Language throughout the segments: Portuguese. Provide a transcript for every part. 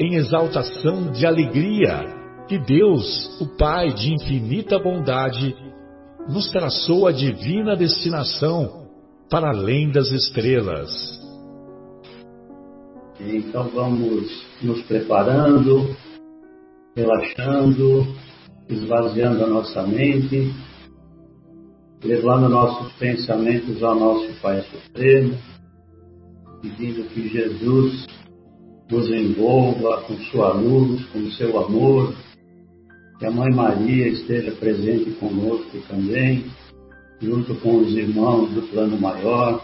em exaltação de alegria que Deus, o Pai de infinita bondade, nos traçou a divina destinação para além das estrelas. Então vamos nos preparando, relaxando, esvaziando a nossa mente, levando nossos pensamentos ao nosso Pai Supremo, pedindo que Jesus nos envolva com sua luz, com seu amor, que a Mãe Maria esteja presente conosco também, junto com os irmãos do plano maior,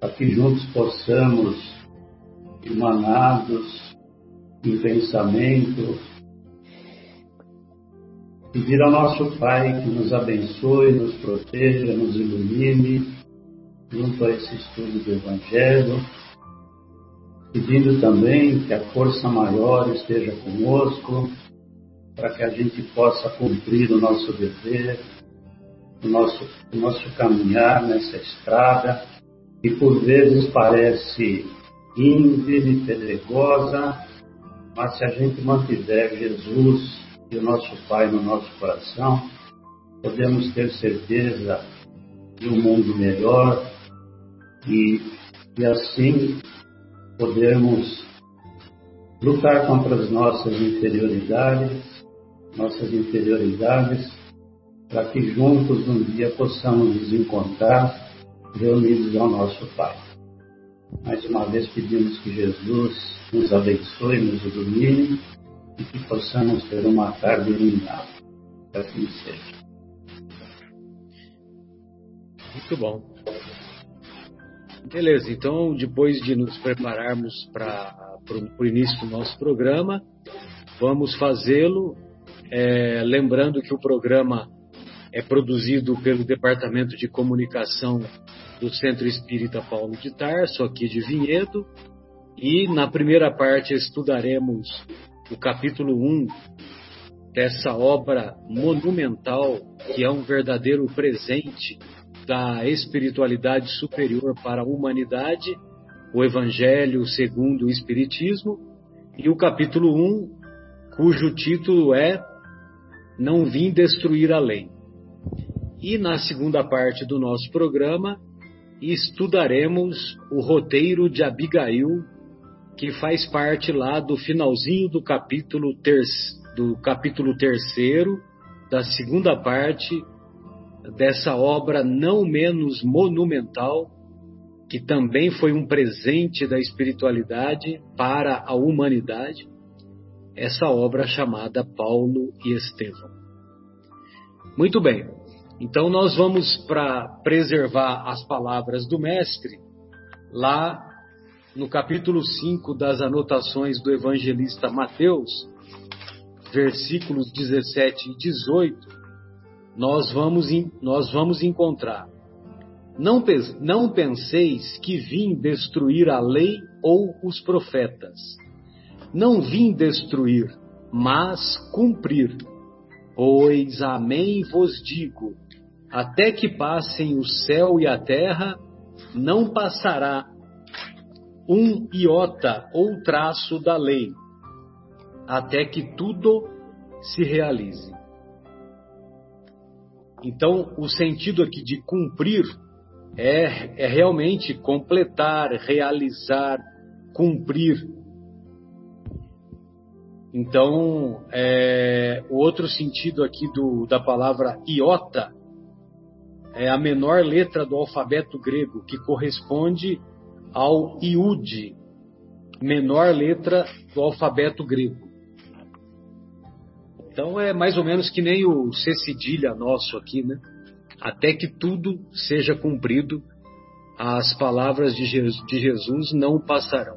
para que juntos possamos, emanados em pensamento, pedir ao nosso Pai que nos abençoe, nos proteja, nos ilumine, junto a esse estudo do Evangelho, pedindo também que a força maior esteja conosco, para que a gente possa cumprir o nosso dever, o nosso, o nosso caminhar nessa estrada, que por vezes parece íngreme, pedregosa, mas se a gente mantiver Jesus e o nosso Pai no nosso coração, podemos ter certeza de um mundo melhor e, e assim podermos lutar contra as nossas inferioridades, nossas inferioridades, para que juntos um dia possamos nos encontrar reunidos ao nosso Pai. Mais uma vez pedimos que Jesus nos abençoe, nos ilumine e que possamos ter uma tarde iluminada. Assim seja. Muito bom. Beleza, então depois de nos prepararmos para o início do nosso programa, vamos fazê-lo. É, lembrando que o programa é produzido pelo Departamento de Comunicação do Centro Espírita Paulo de Tarso, aqui de Vinhedo, e na primeira parte estudaremos o capítulo 1 dessa obra monumental que é um verdadeiro presente da espiritualidade superior para a humanidade, o Evangelho segundo o Espiritismo, e o capítulo 1, cujo título é Não Vim Destruir a Lei. E na segunda parte do nosso programa, estudaremos o roteiro de Abigail, que faz parte lá do finalzinho do capítulo, ter, do capítulo terceiro, da segunda parte dessa obra não menos monumental, que também foi um presente da espiritualidade para a humanidade, essa obra chamada Paulo e Estevão. Muito bem, então nós vamos para preservar as palavras do Mestre, lá no capítulo 5 das anotações do evangelista Mateus, versículos 17 e 18, nós vamos, nós vamos encontrar. Não, não penseis que vim destruir a lei ou os profetas. Não vim destruir, mas cumprir. Pois, amém vos digo, até que passem o céu e a terra, não passará um iota ou traço da lei, até que tudo se realize. Então, o sentido aqui de cumprir é, é realmente completar, realizar, cumprir. Então, é, o outro sentido aqui do, da palavra iota é a menor letra do alfabeto grego, que corresponde ao iude, menor letra do alfabeto grego. Então é mais ou menos que nem o C cedilha nosso aqui, né? Até que tudo seja cumprido, as palavras de Jesus não passarão.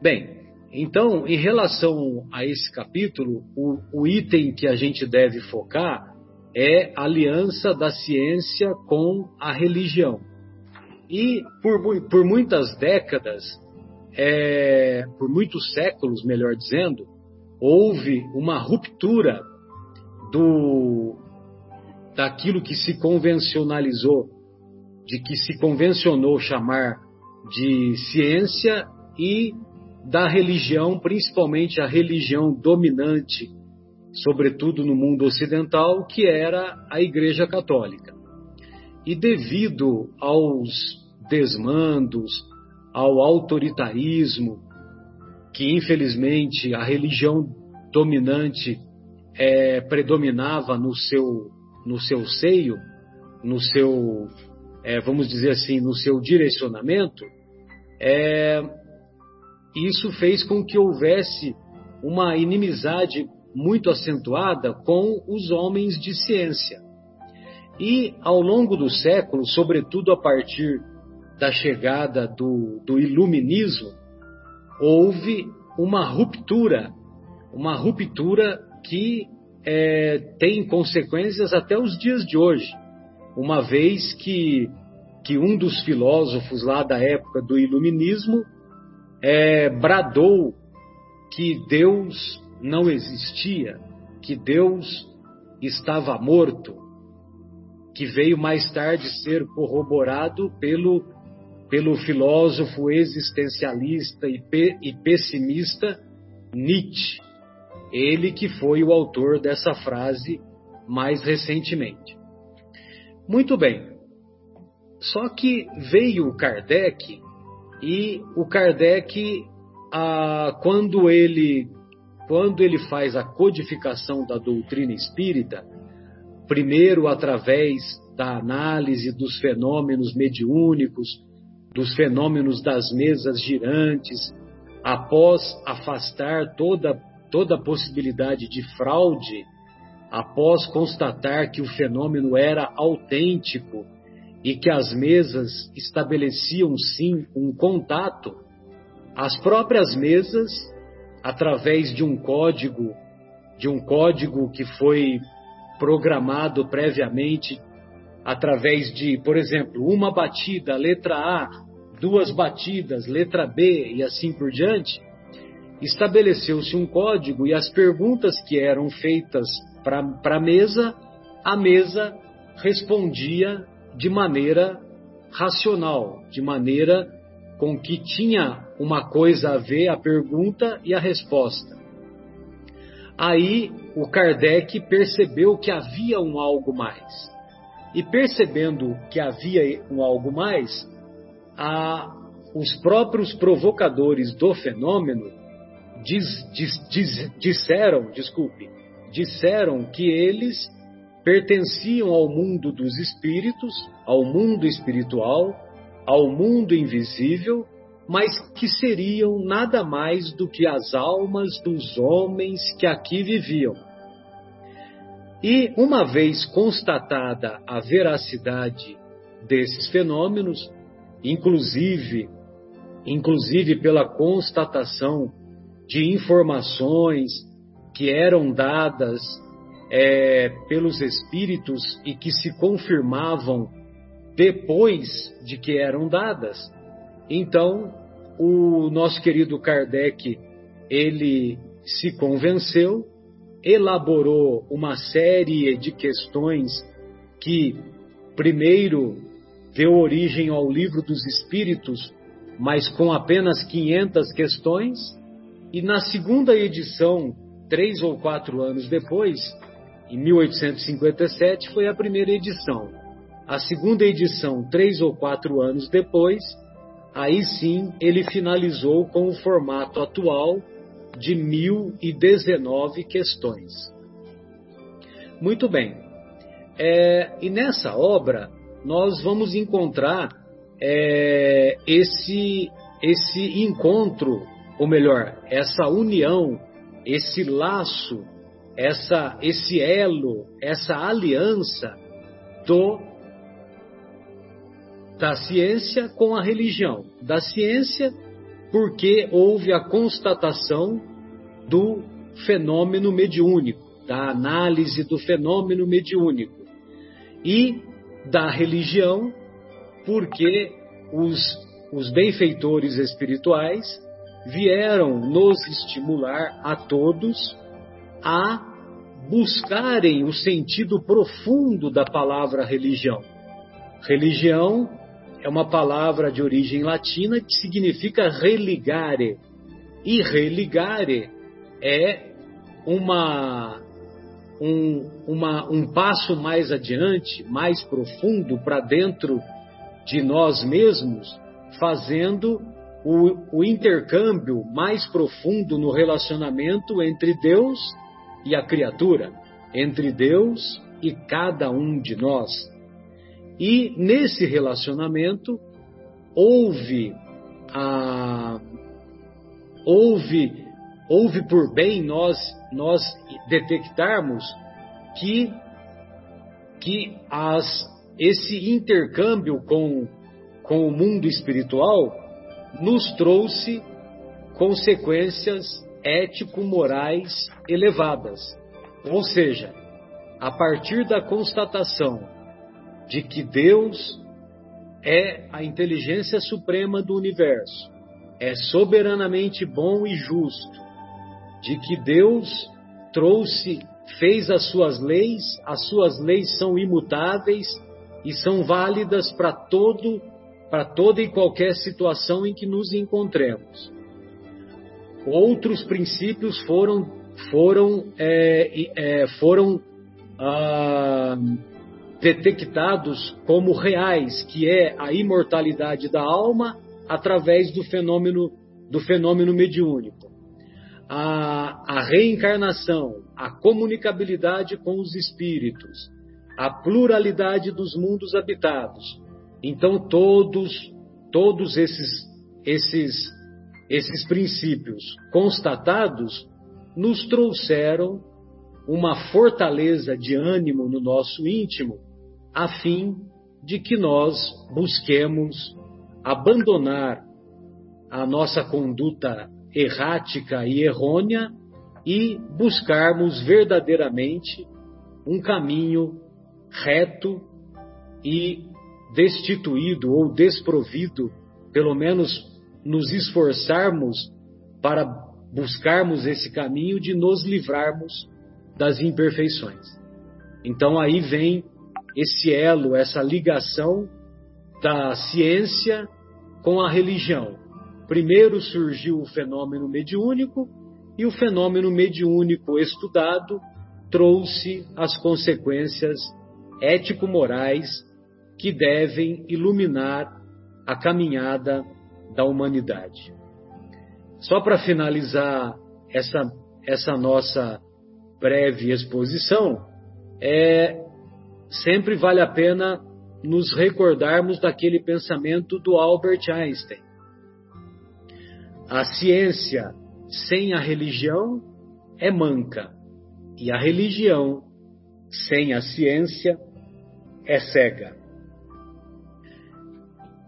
Bem, então, em relação a esse capítulo, o, o item que a gente deve focar é a aliança da ciência com a religião. E por, por muitas décadas, é, por muitos séculos, melhor dizendo, houve uma ruptura do daquilo que se convencionalizou, de que se convencionou chamar de ciência e da religião, principalmente a religião dominante, sobretudo no mundo ocidental, que era a Igreja Católica. E devido aos desmandos, ao autoritarismo, que infelizmente a religião dominante é, predominava no seu, no seu seio, no seu, é, vamos dizer assim, no seu direcionamento, é, isso fez com que houvesse uma inimizade muito acentuada com os homens de ciência. E ao longo dos séculos, sobretudo a partir da chegada do, do iluminismo, houve uma ruptura, uma ruptura que é, tem consequências até os dias de hoje, uma vez que, que um dos filósofos lá da época do iluminismo é, bradou que Deus não existia, que Deus estava morto, que veio mais tarde ser corroborado pelo, pelo filósofo existencialista e, pe, e pessimista Nietzsche, ele que foi o autor dessa frase mais recentemente. Muito bem. Só que veio Kardec e o Kardec, ah, quando ele quando ele faz a codificação da doutrina espírita, primeiro através da análise dos fenômenos mediúnicos, dos fenômenos das mesas girantes, após afastar toda, toda possibilidade de fraude, após constatar que o fenômeno era autêntico e que as mesas estabeleciam sim um contato, as próprias mesas, através de um código, de um código que foi programado previamente através de, por exemplo, uma batida, letra A, duas batidas, letra B e assim por diante, estabeleceu-se um código e as perguntas que eram feitas para a mesa, a mesa respondia de maneira racional, de maneira com que tinha uma coisa a ver a pergunta e a resposta. Aí o Kardec percebeu que havia um algo mais. E percebendo que havia um algo mais, a, os próprios provocadores do fenômeno diz, diz, diz, disseram, desculpe, disseram que eles pertenciam ao mundo dos espíritos, ao mundo espiritual, ao mundo invisível, mas que seriam nada mais do que as almas dos homens que aqui viviam. E uma vez constatada a veracidade desses fenômenos, inclusive, inclusive pela constatação de informações que eram dadas é, pelos espíritos e que se confirmavam depois de que eram dadas. Então, o nosso querido Kardec, ele se convenceu, elaborou uma série de questões que, primeiro, deu origem ao livro dos Espíritos, mas com apenas 500 questões, e na segunda edição, três ou quatro anos depois, em 1857 foi a primeira edição. A segunda edição, três ou quatro anos depois, aí sim ele finalizou com o formato atual de 1019 questões. Muito bem. É, e nessa obra nós vamos encontrar é, esse, esse encontro, ou melhor, essa união, esse laço, essa, esse elo, essa aliança do da ciência com a religião. Da ciência, porque houve a constatação do fenômeno mediúnico, da análise do fenômeno mediúnico. E da religião, porque os, os benfeitores espirituais vieram nos estimular a todos a buscarem o sentido profundo da palavra religião. Religião é uma palavra de origem latina que significa religare. E religare é uma, um, uma, um passo mais adiante, mais profundo para dentro de nós mesmos, fazendo o, o intercâmbio mais profundo no relacionamento entre Deus e a criatura, entre Deus e cada um de nós. E nesse relacionamento houve a houve houve por bem nós nós detectarmos que que as esse intercâmbio com com o mundo espiritual nos trouxe consequências ético-morais elevadas. Ou seja, a partir da constatação de que Deus é a inteligência suprema do universo, é soberanamente bom e justo, de que Deus trouxe, fez as suas leis, as suas leis são imutáveis e são válidas para todo para toda e qualquer situação em que nos encontremos. Outros princípios foram foram é, é, foram ah, detectados como reais, que é a imortalidade da alma através do fenômeno do fenômeno mediúnico. A, a reencarnação, a comunicabilidade com os espíritos, a pluralidade dos mundos habitados. Então todos todos esses esses esses princípios constatados nos trouxeram uma fortaleza de ânimo no nosso íntimo a fim de que nós busquemos abandonar a nossa conduta errática e errônea e buscarmos verdadeiramente um caminho reto e destituído ou desprovido, pelo menos nos esforçarmos para buscarmos esse caminho de nos livrarmos das imperfeições. Então aí vem esse elo, essa ligação da ciência com a religião. Primeiro surgiu o fenômeno mediúnico e o fenômeno mediúnico estudado trouxe as consequências ético-morais que devem iluminar a caminhada da humanidade. Só para finalizar essa, essa nossa breve exposição, é sempre vale a pena nos recordarmos daquele pensamento do Albert Einstein. A ciência sem a religião é manca, e a religião sem a ciência é cega.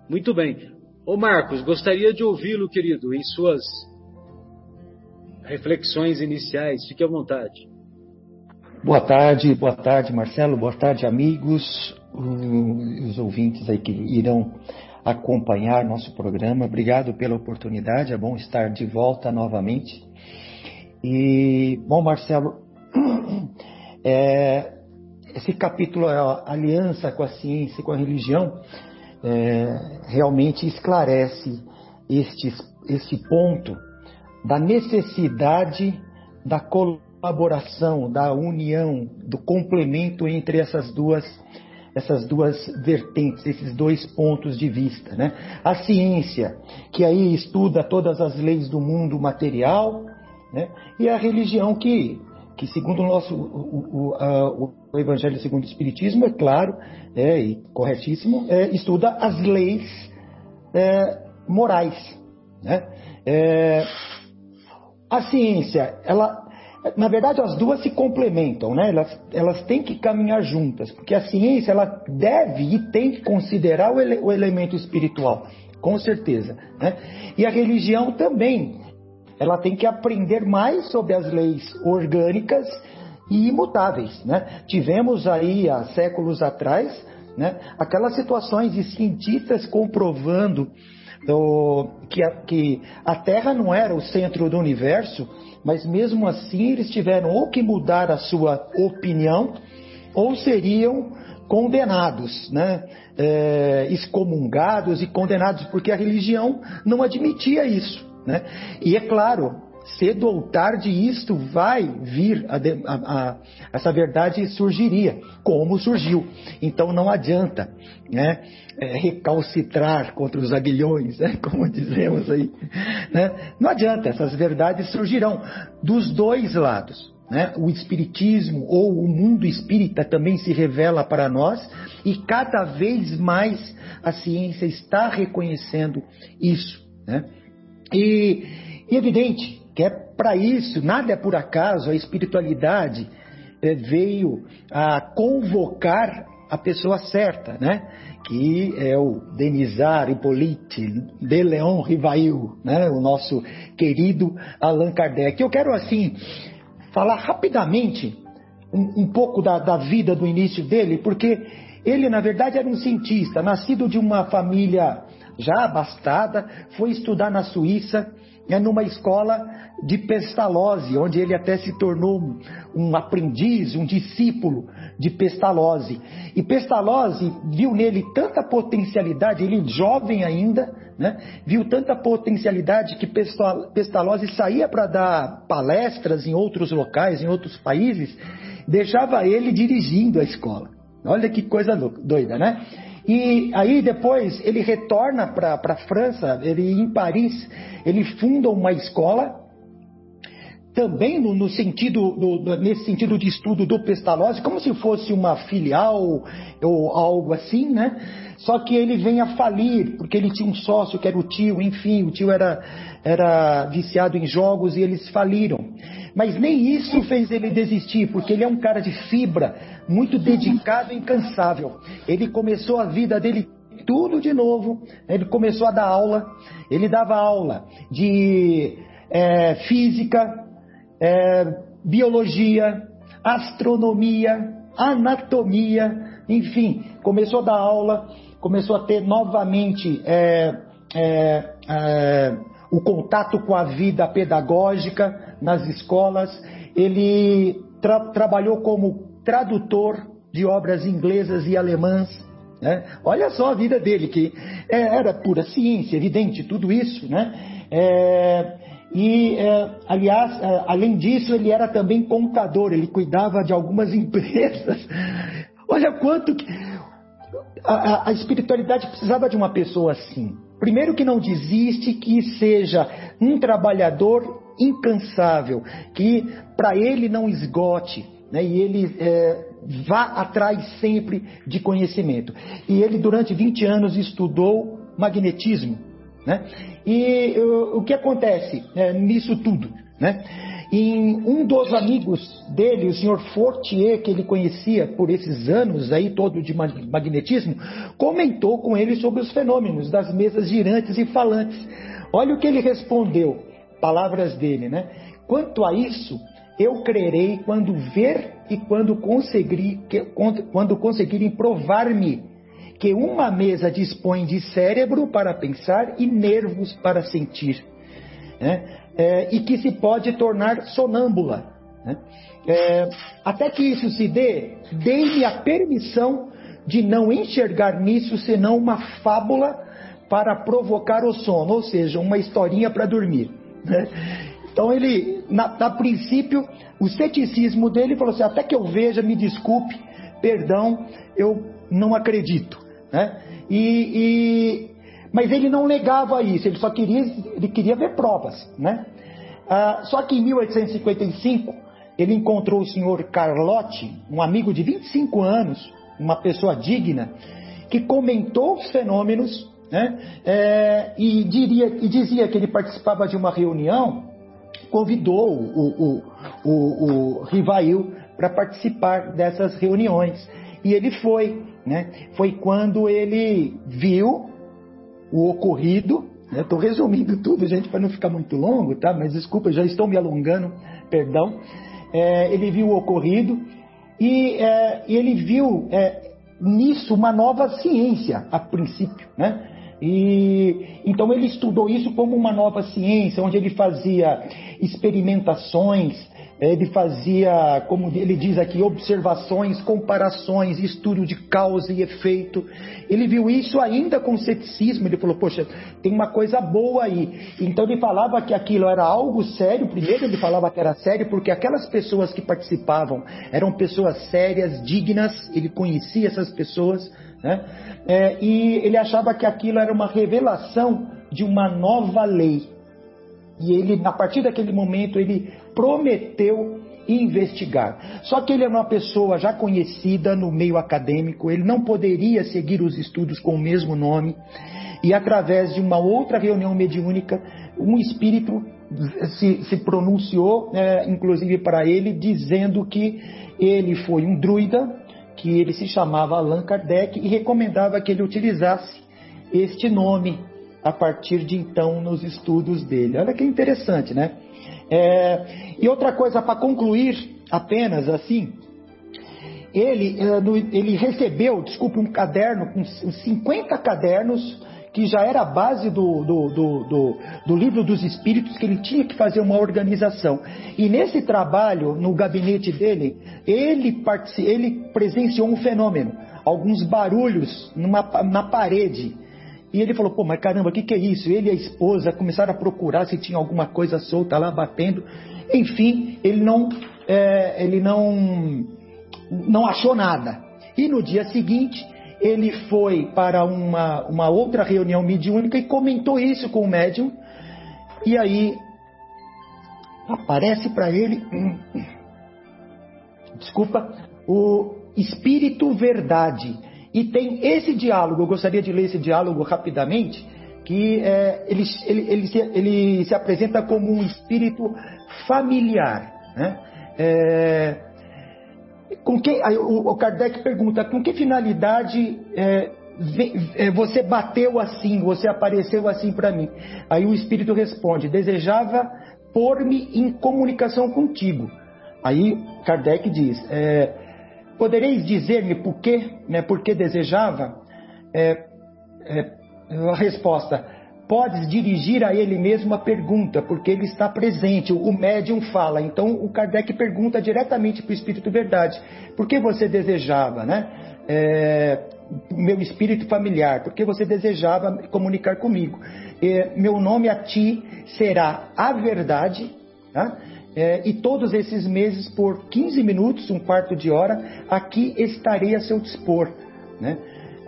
Muito bem. Ô Marcos, gostaria de ouvi-lo, querido, em suas reflexões iniciais. Fique à vontade. Boa tarde, boa tarde, Marcelo, boa tarde, amigos, os ouvintes aí que irão acompanhar nosso programa. Obrigado pela oportunidade, é bom estar de volta novamente. E, bom, Marcelo, é, esse capítulo, a aliança com a ciência e com a religião, é, realmente esclarece este, este ponto da necessidade da colaboração da união, do complemento entre essas duas essas duas vertentes, esses dois pontos de vista, né? A ciência, que aí estuda todas as leis do mundo material né? e a religião que, que segundo o nosso o, o, a, o Evangelho segundo o Espiritismo, é claro é, e corretíssimo, é, estuda as leis é, morais. Né? É, a ciência, ela, na verdade, as duas se complementam, né? Elas, elas têm que caminhar juntas, porque a ciência ela deve e tem que considerar o, ele, o elemento espiritual, com certeza. Né? E a religião também, ela tem que aprender mais sobre as leis orgânicas e imutáveis. Né? Tivemos aí há séculos atrás né, aquelas situações de cientistas comprovando do, que, a, que a Terra não era o centro do universo, mas mesmo assim eles tiveram ou que mudar a sua opinião ou seriam condenados, né? É, excomungados e condenados, porque a religião não admitia isso. Né? E é claro, cedo ou tarde isto vai vir, a, a, a, essa verdade surgiria, como surgiu. Então não adianta né, é, recalcitrar contra os aguilhões, né, como dizemos aí. Né? Não adianta, essas verdades surgirão dos dois lados. Né? O Espiritismo ou o mundo espírita também se revela para nós e cada vez mais a ciência está reconhecendo isso. Né? E, e evidente que é para isso, nada é por acaso, a espiritualidade é, veio a convocar a pessoa certa, né? Que é o Denisar Hippolyte de Leon Rivail, né? O nosso querido Allan Kardec. Eu quero, assim, falar rapidamente um, um pouco da, da vida do início dele, porque ele, na verdade, era um cientista, nascido de uma família já abastada, foi estudar na Suíça, numa escola de Pestalozzi, onde ele até se tornou um aprendiz, um discípulo de Pestalozzi. E Pestalozzi viu nele tanta potencialidade, ele jovem ainda, né, viu tanta potencialidade que Pestalozzi saía para dar palestras em outros locais, em outros países, deixava ele dirigindo a escola. Olha que coisa doida, né? E aí depois ele retorna para a França, ele em Paris, ele funda uma escola também no, no sentido do, nesse sentido de estudo do Pestalozzi, como se fosse uma filial ou algo assim, né? Só que ele vem a falir, porque ele tinha um sócio que era o tio, enfim, o tio era, era viciado em jogos e eles faliram. Mas nem isso fez ele desistir, porque ele é um cara de fibra, muito dedicado e incansável. Ele começou a vida dele tudo de novo, ele começou a dar aula, ele dava aula de é, física, é, biologia, astronomia, anatomia, enfim, começou a dar aula, começou a ter novamente é, é, é, o contato com a vida pedagógica nas escolas. Ele tra trabalhou como tradutor de obras inglesas e alemãs. Né? Olha só a vida dele, que é, era pura ciência, evidente, tudo isso. Né? É, e, é, aliás, é, além disso, ele era também contador, ele cuidava de algumas empresas. Olha quanto que. A, a, espiritualidade precisava de uma pessoa assim. Primeiro, que não desiste, que seja um trabalhador incansável, que para ele não esgote, né, e ele é, vá atrás sempre de conhecimento. E ele, durante 20 anos, estudou magnetismo. Né? E uh, o que acontece é, nisso tudo? Né? Um dos amigos dele, o senhor Fortier, que ele conhecia por esses anos aí todo de magnetismo, comentou com ele sobre os fenômenos das mesas girantes e falantes. Olha o que ele respondeu, palavras dele, né? Quanto a isso, eu crerei quando ver e quando conseguir, quando conseguirem provar-me que uma mesa dispõe de cérebro para pensar e nervos para sentir, né? é, e que se pode tornar sonâmbula. Né? É, até que isso se dê, dê-me a permissão de não enxergar nisso senão uma fábula para provocar o sono, ou seja, uma historinha para dormir. Né? Então ele, na, na, princípio, o ceticismo dele falou assim: até que eu veja, me desculpe, perdão, eu não acredito. Né? E, e, mas ele não negava isso, ele só queria, ele queria ver provas. Né? Ah, só que em 1855 ele encontrou o senhor Carlotti, um amigo de 25 anos, uma pessoa digna, que comentou os fenômenos né, é, e, diria, e dizia que ele participava de uma reunião, convidou o, o, o, o Rivail para participar dessas reuniões. E ele foi. Né? Foi quando ele viu o ocorrido. Estou né? resumindo tudo, gente, para não ficar muito longo, tá? Mas desculpa, já estou me alongando, perdão. É, ele viu o ocorrido e é, ele viu é, nisso uma nova ciência, a princípio, né? E então ele estudou isso como uma nova ciência, onde ele fazia experimentações, ele fazia, como ele diz aqui, observações, comparações, estudo de causa e efeito. Ele viu isso ainda com ceticismo, ele falou, poxa, tem uma coisa boa aí. Então ele falava que aquilo era algo sério, primeiro ele falava que era sério, porque aquelas pessoas que participavam eram pessoas sérias, dignas, ele conhecia essas pessoas, né? É, e ele achava que aquilo era uma revelação de uma nova lei. E ele, a partir daquele momento, ele prometeu investigar. Só que ele era uma pessoa já conhecida no meio acadêmico, ele não poderia seguir os estudos com o mesmo nome, e através de uma outra reunião mediúnica, um espírito se, se pronunciou, é, inclusive para ele, dizendo que ele foi um druida, que ele se chamava Allan Kardec e recomendava que ele utilizasse este nome a partir de então nos estudos dele. Olha que interessante, né? É, e outra coisa para concluir, apenas assim, ele, é, ele recebeu, desculpe, um caderno com 50 cadernos que já era a base do, do, do, do, do livro dos espíritos, que ele tinha que fazer uma organização. E nesse trabalho, no gabinete dele, ele, ele presenciou um fenômeno, alguns barulhos numa, na parede. E ele falou, pô, mas caramba, o que, que é isso? Ele e a esposa começaram a procurar se tinha alguma coisa solta lá batendo. Enfim, ele não, é, ele não, não achou nada. E no dia seguinte, ele foi para uma, uma outra reunião mediúnica e comentou isso com o médium. E aí aparece para ele, desculpa, o Espírito Verdade e tem esse diálogo, eu gostaria de ler esse diálogo rapidamente, que é, ele, ele, ele, se, ele, se, apresenta como um espírito familiar. Né? É, com que, o, Kardec pergunta, com que finalidade é, é você bateu assim, você apareceu assim para mim? Aí o espírito responde, desejava pôr-me em comunicação contigo. Aí Kardec diz, é, Podereis dizer-me por quê, né, por que desejava? É, é, a resposta: podes dirigir a ele mesmo a pergunta, porque ele está presente, o médium fala. Então o Kardec pergunta diretamente para o Espírito Verdade: por que você desejava, né? É, meu espírito familiar, porque você desejava comunicar comigo. É, meu nome a ti será a verdade, tá? É, e todos esses meses, por 15 minutos, um quarto de hora, aqui estarei a seu dispor. Né?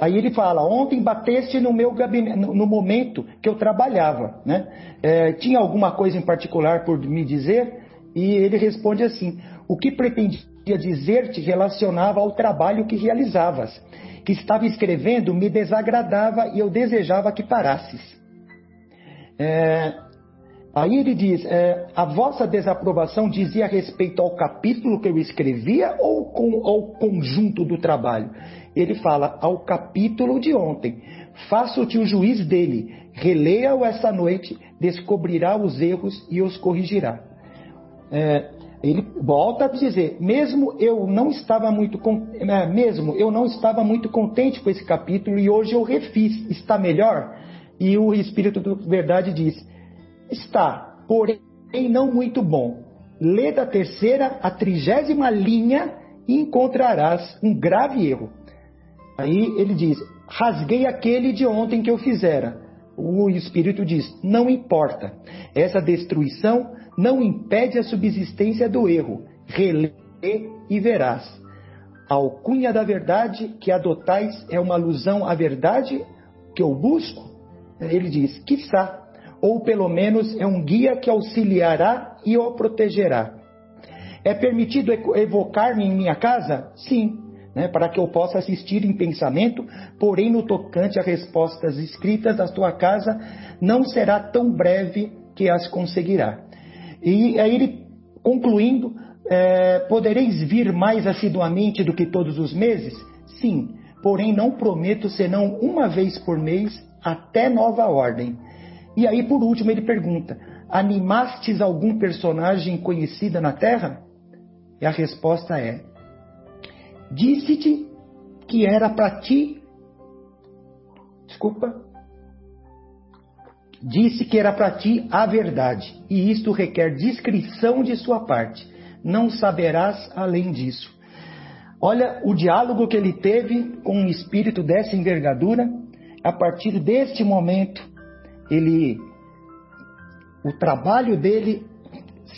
Aí ele fala: Ontem bateste no meu gabinete, no, momento que eu trabalhava. Né? É, tinha alguma coisa em particular por me dizer? E ele responde assim: O que pretendia dizer-te relacionava ao trabalho que realizavas. Que estava escrevendo me desagradava e eu desejava que parasses. É, Aí ele diz: é, a vossa desaprovação dizia respeito ao capítulo que eu escrevia ou com, ao conjunto do trabalho? Ele fala ao capítulo de ontem. Faço-te o juiz dele. Releia-o essa noite, descobrirá os erros e os corrigirá. É, ele volta a dizer: mesmo eu não estava muito é, mesmo eu não estava muito contente com esse capítulo e hoje eu refiz. Está melhor? E o Espírito da Verdade diz: está, porém não muito bom. Lê da terceira à trigésima linha e encontrarás um grave erro. Aí ele diz: rasguei aquele de ontem que eu fizera. O Espírito diz: não importa. Essa destruição não impede a subsistência do erro. Relê e verás. A alcunha da verdade que adotais é uma alusão à verdade que eu busco? Ele diz: quiçá ou pelo menos é um guia que auxiliará e o protegerá. É permitido evocar-me em minha casa? Sim, né, para que eu possa assistir em pensamento, porém no tocante a respostas escritas da tua casa não será tão breve que as conseguirá. E aí ele concluindo, é, podereis vir mais assiduamente do que todos os meses? Sim, porém não prometo senão uma vez por mês até nova ordem. E aí por último ele pergunta: animastes algum personagem conhecida na Terra? E a resposta é: Disse-te que era para ti. Desculpa. Disse que era para ti a verdade, e isto requer discrição de sua parte. Não saberás além disso. Olha o diálogo que ele teve com um espírito dessa envergadura. A partir deste momento, ele, o trabalho dele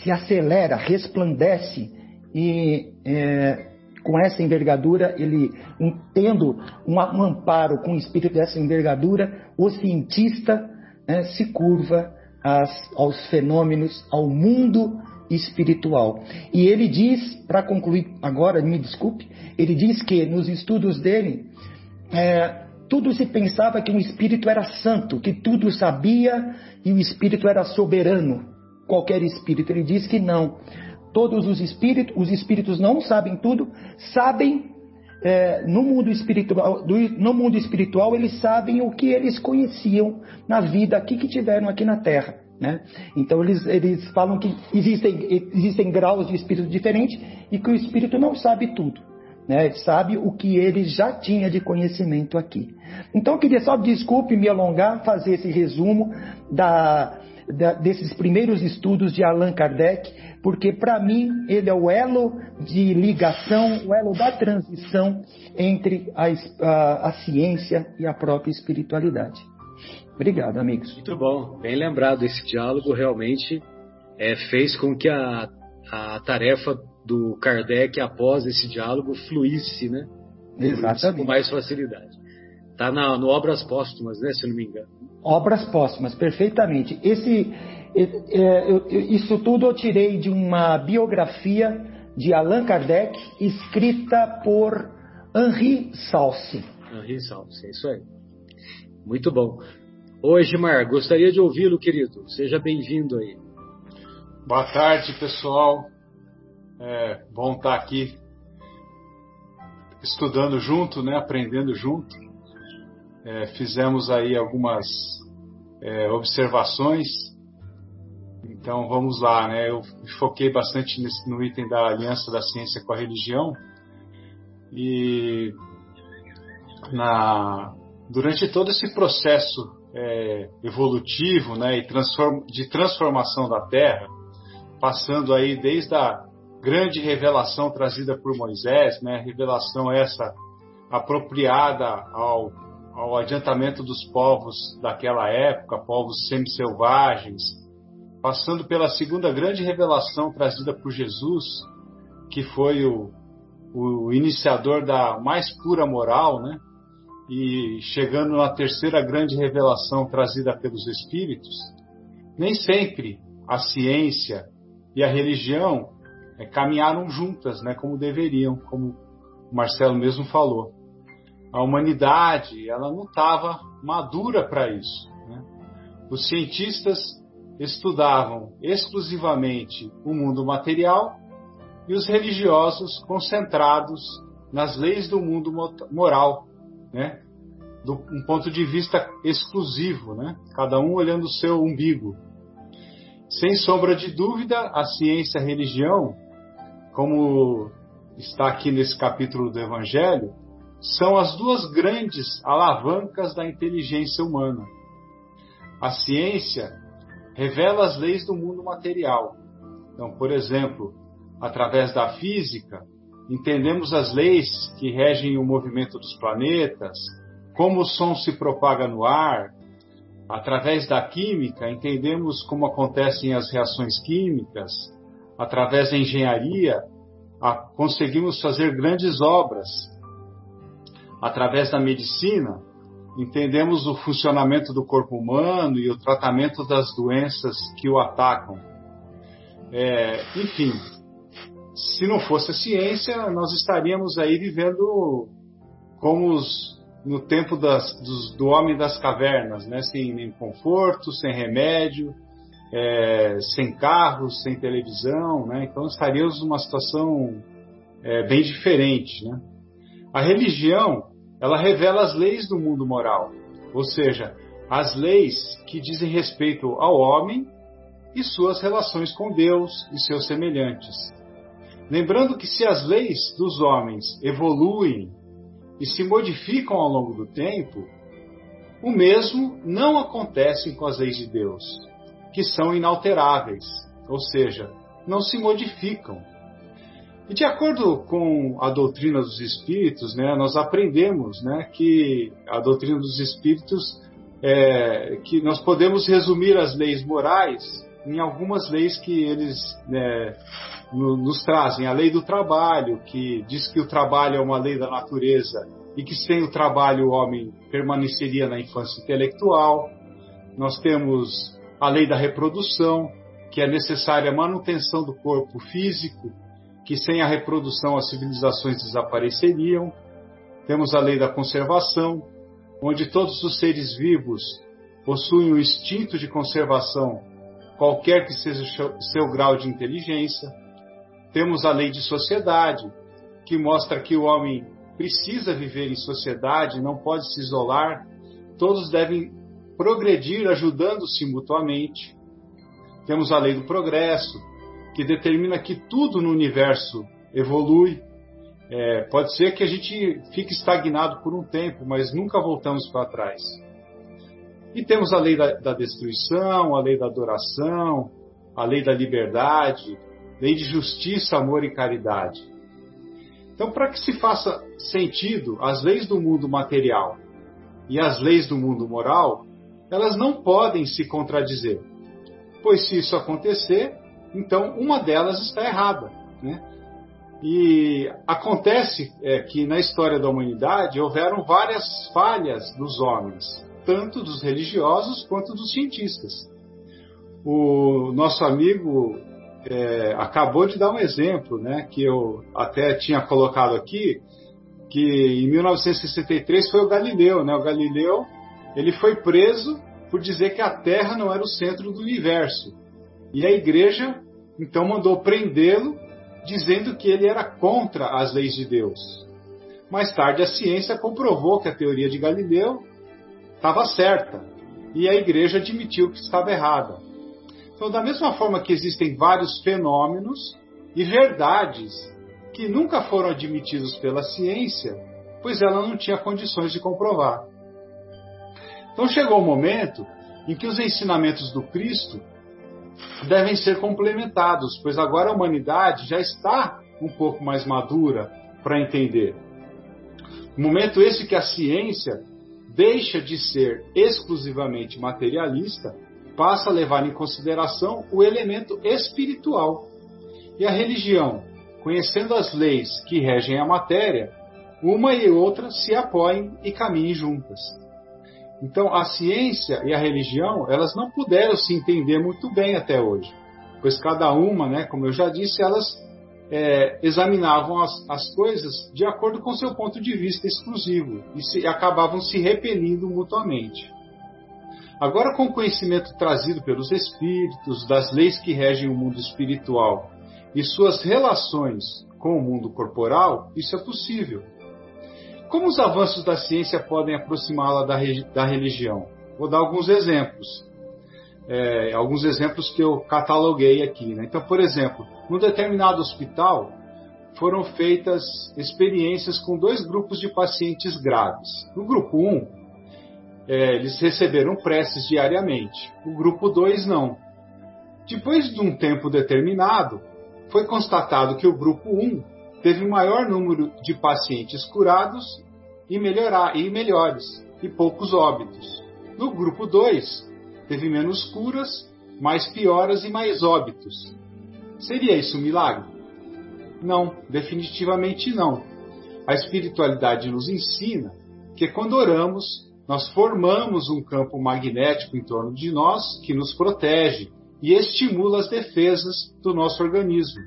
se acelera, resplandece e é, com essa envergadura, ele, tendo um, um amparo com o espírito dessa envergadura, o cientista né, se curva às, aos fenômenos, ao mundo espiritual. E ele diz, para concluir agora, me desculpe, ele diz que nos estudos dele, é, tudo se pensava que um espírito era santo, que tudo sabia e o espírito era soberano. Qualquer espírito. Ele diz que não todos os espíritos, os espíritos não sabem tudo, sabem é, no, mundo espiritual, do, no mundo espiritual eles sabem o que eles conheciam na vida aqui que tiveram aqui na Terra. Né? Então eles, eles falam que existem, existem graus de espírito diferentes e que o espírito não sabe tudo. Né? Sabe o que ele já tinha de conhecimento aqui. Então eu queria só, desculpe me alongar, fazer esse resumo da, da, desses primeiros estudos de Allan Kardec porque para mim ele é o elo de ligação, o elo da transição entre a, a, a ciência e a própria espiritualidade. Obrigado, amigos. Muito bom, bem lembrado. Esse diálogo realmente é, fez com que a, a tarefa do Kardec após esse diálogo fluísse, né? Exatamente. com mais facilidade. Está no Obras Póstumas, né? Se não me engano. Obras Póstumas, perfeitamente. Esse, é, isso tudo eu tirei de uma biografia de Allan Kardec, escrita por Henri Salce. Henri Salce, é isso aí. Muito bom. Hoje, Mar, gostaria de ouvi-lo, querido. Seja bem-vindo aí. Boa tarde, pessoal. É bom estar aqui estudando junto, né, aprendendo junto. É, fizemos aí algumas é, observações então vamos lá, né? Eu foquei bastante nesse, no item da aliança da ciência com a religião e na, durante todo esse processo é, evolutivo, né, e transform, de transformação da Terra, passando aí desde a grande revelação trazida por Moisés, né, revelação essa apropriada ao, ao adiantamento dos povos daquela época, povos semi-selvagens, passando pela segunda grande revelação trazida por Jesus, que foi o, o iniciador da mais pura moral, né? E chegando na terceira grande revelação trazida pelos Espíritos, nem sempre a ciência e a religião é, caminharam juntas, né? Como deveriam, como o Marcelo mesmo falou. A humanidade ela não estava madura para isso. Né? Os cientistas estudavam exclusivamente o mundo material e os religiosos concentrados nas leis do mundo moral, né? Do um ponto de vista exclusivo, né? Cada um olhando o seu umbigo. Sem sombra de dúvida, a ciência e a religião, como está aqui nesse capítulo do Evangelho, são as duas grandes alavancas da inteligência humana. A ciência revela as leis do mundo material. Então, por exemplo, através da física, entendemos as leis que regem o movimento dos planetas, como o som se propaga no ar. Através da química, entendemos como acontecem as reações químicas. Através da engenharia, conseguimos fazer grandes obras. Através da medicina, entendemos o funcionamento do corpo humano e o tratamento das doenças que o atacam. É, enfim, se não fosse a ciência, nós estaríamos aí vivendo como os, no tempo das, dos, do homem das cavernas, né? sem nem conforto, sem remédio, é, sem carros, sem televisão. Né? Então estaríamos numa situação é, bem diferente. Né? A religião ela revela as leis do mundo moral, ou seja, as leis que dizem respeito ao homem e suas relações com Deus e seus semelhantes. Lembrando que se as leis dos homens evoluem e se modificam ao longo do tempo, o mesmo não acontece com as leis de Deus, que são inalteráveis, ou seja, não se modificam. E de acordo com a doutrina dos espíritos, né, nós aprendemos né, que a doutrina dos espíritos é que nós podemos resumir as leis morais em algumas leis que eles né, nos trazem. A lei do trabalho, que diz que o trabalho é uma lei da natureza e que sem o trabalho o homem permaneceria na infância intelectual. Nós temos a lei da reprodução, que é necessária a manutenção do corpo físico que sem a reprodução as civilizações desapareceriam. Temos a lei da conservação, onde todos os seres vivos possuem o instinto de conservação, qualquer que seja o seu grau de inteligência. Temos a lei de sociedade, que mostra que o homem precisa viver em sociedade, não pode se isolar, todos devem progredir ajudando-se mutuamente. Temos a lei do progresso, que determina que tudo no universo evolui. É, pode ser que a gente fique estagnado por um tempo, mas nunca voltamos para trás. E temos a lei da, da destruição, a lei da adoração, a lei da liberdade, lei de justiça, amor e caridade. Então, para que se faça sentido as leis do mundo material e as leis do mundo moral, elas não podem se contradizer. Pois se isso acontecer, então, uma delas está errada. Né? E acontece é, que na história da humanidade houveram várias falhas dos homens, tanto dos religiosos quanto dos cientistas. O nosso amigo é, acabou de dar um exemplo, né, que eu até tinha colocado aqui, que em 1963 foi o Galileu, né? O Galileu ele foi preso por dizer que a Terra não era o centro do universo. E a igreja então mandou prendê-lo, dizendo que ele era contra as leis de Deus. Mais tarde, a ciência comprovou que a teoria de Galileu estava certa e a igreja admitiu que estava errada. Então, da mesma forma que existem vários fenômenos e verdades que nunca foram admitidos pela ciência, pois ela não tinha condições de comprovar. Então chegou o momento em que os ensinamentos do Cristo devem ser complementados, pois agora a humanidade já está um pouco mais madura para entender. momento esse que a ciência deixa de ser exclusivamente materialista, passa a levar em consideração o elemento espiritual. E a religião, conhecendo as leis que regem a matéria, uma e outra se apoiem e caminhem juntas. Então, a ciência e a religião, elas não puderam se entender muito bem até hoje, pois cada uma, né, como eu já disse, elas é, examinavam as, as, coisas de acordo com seu ponto de vista exclusivo e se, acabavam se repelindo mutuamente. Agora, com o conhecimento trazido pelos espíritos, das leis que regem o mundo espiritual e suas relações com o mundo corporal, isso é possível. Como os avanços da ciência podem aproximá-la da, da, religião? Vou dar alguns exemplos. É, alguns exemplos que eu cataloguei aqui. Né? Então, por exemplo, num determinado hospital foram feitas experiências com dois grupos de pacientes graves. No grupo 1, um, é, eles receberam preces diariamente. O grupo 2 não. Depois de um tempo determinado, foi constatado que o grupo 1 um teve maior número de pacientes curados e, melhorar, e melhores, e poucos óbitos. No grupo 2, teve menos curas, mais pioras e mais óbitos. Seria isso um milagre? Não, definitivamente não. A espiritualidade nos ensina que quando oramos, nós formamos um campo magnético em torno de nós que nos protege e estimula as defesas do nosso organismo.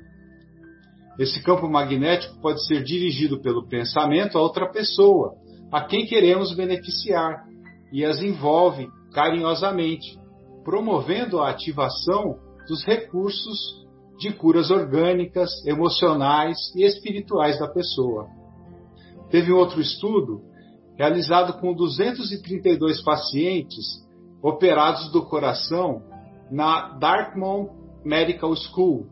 Esse campo magnético pode ser dirigido pelo pensamento a outra pessoa, a quem queremos beneficiar, e as envolve carinhosamente, promovendo a ativação dos recursos de curas orgânicas, emocionais e espirituais da pessoa. Teve outro estudo realizado com 232 pacientes operados do coração na Dartmouth Medical School,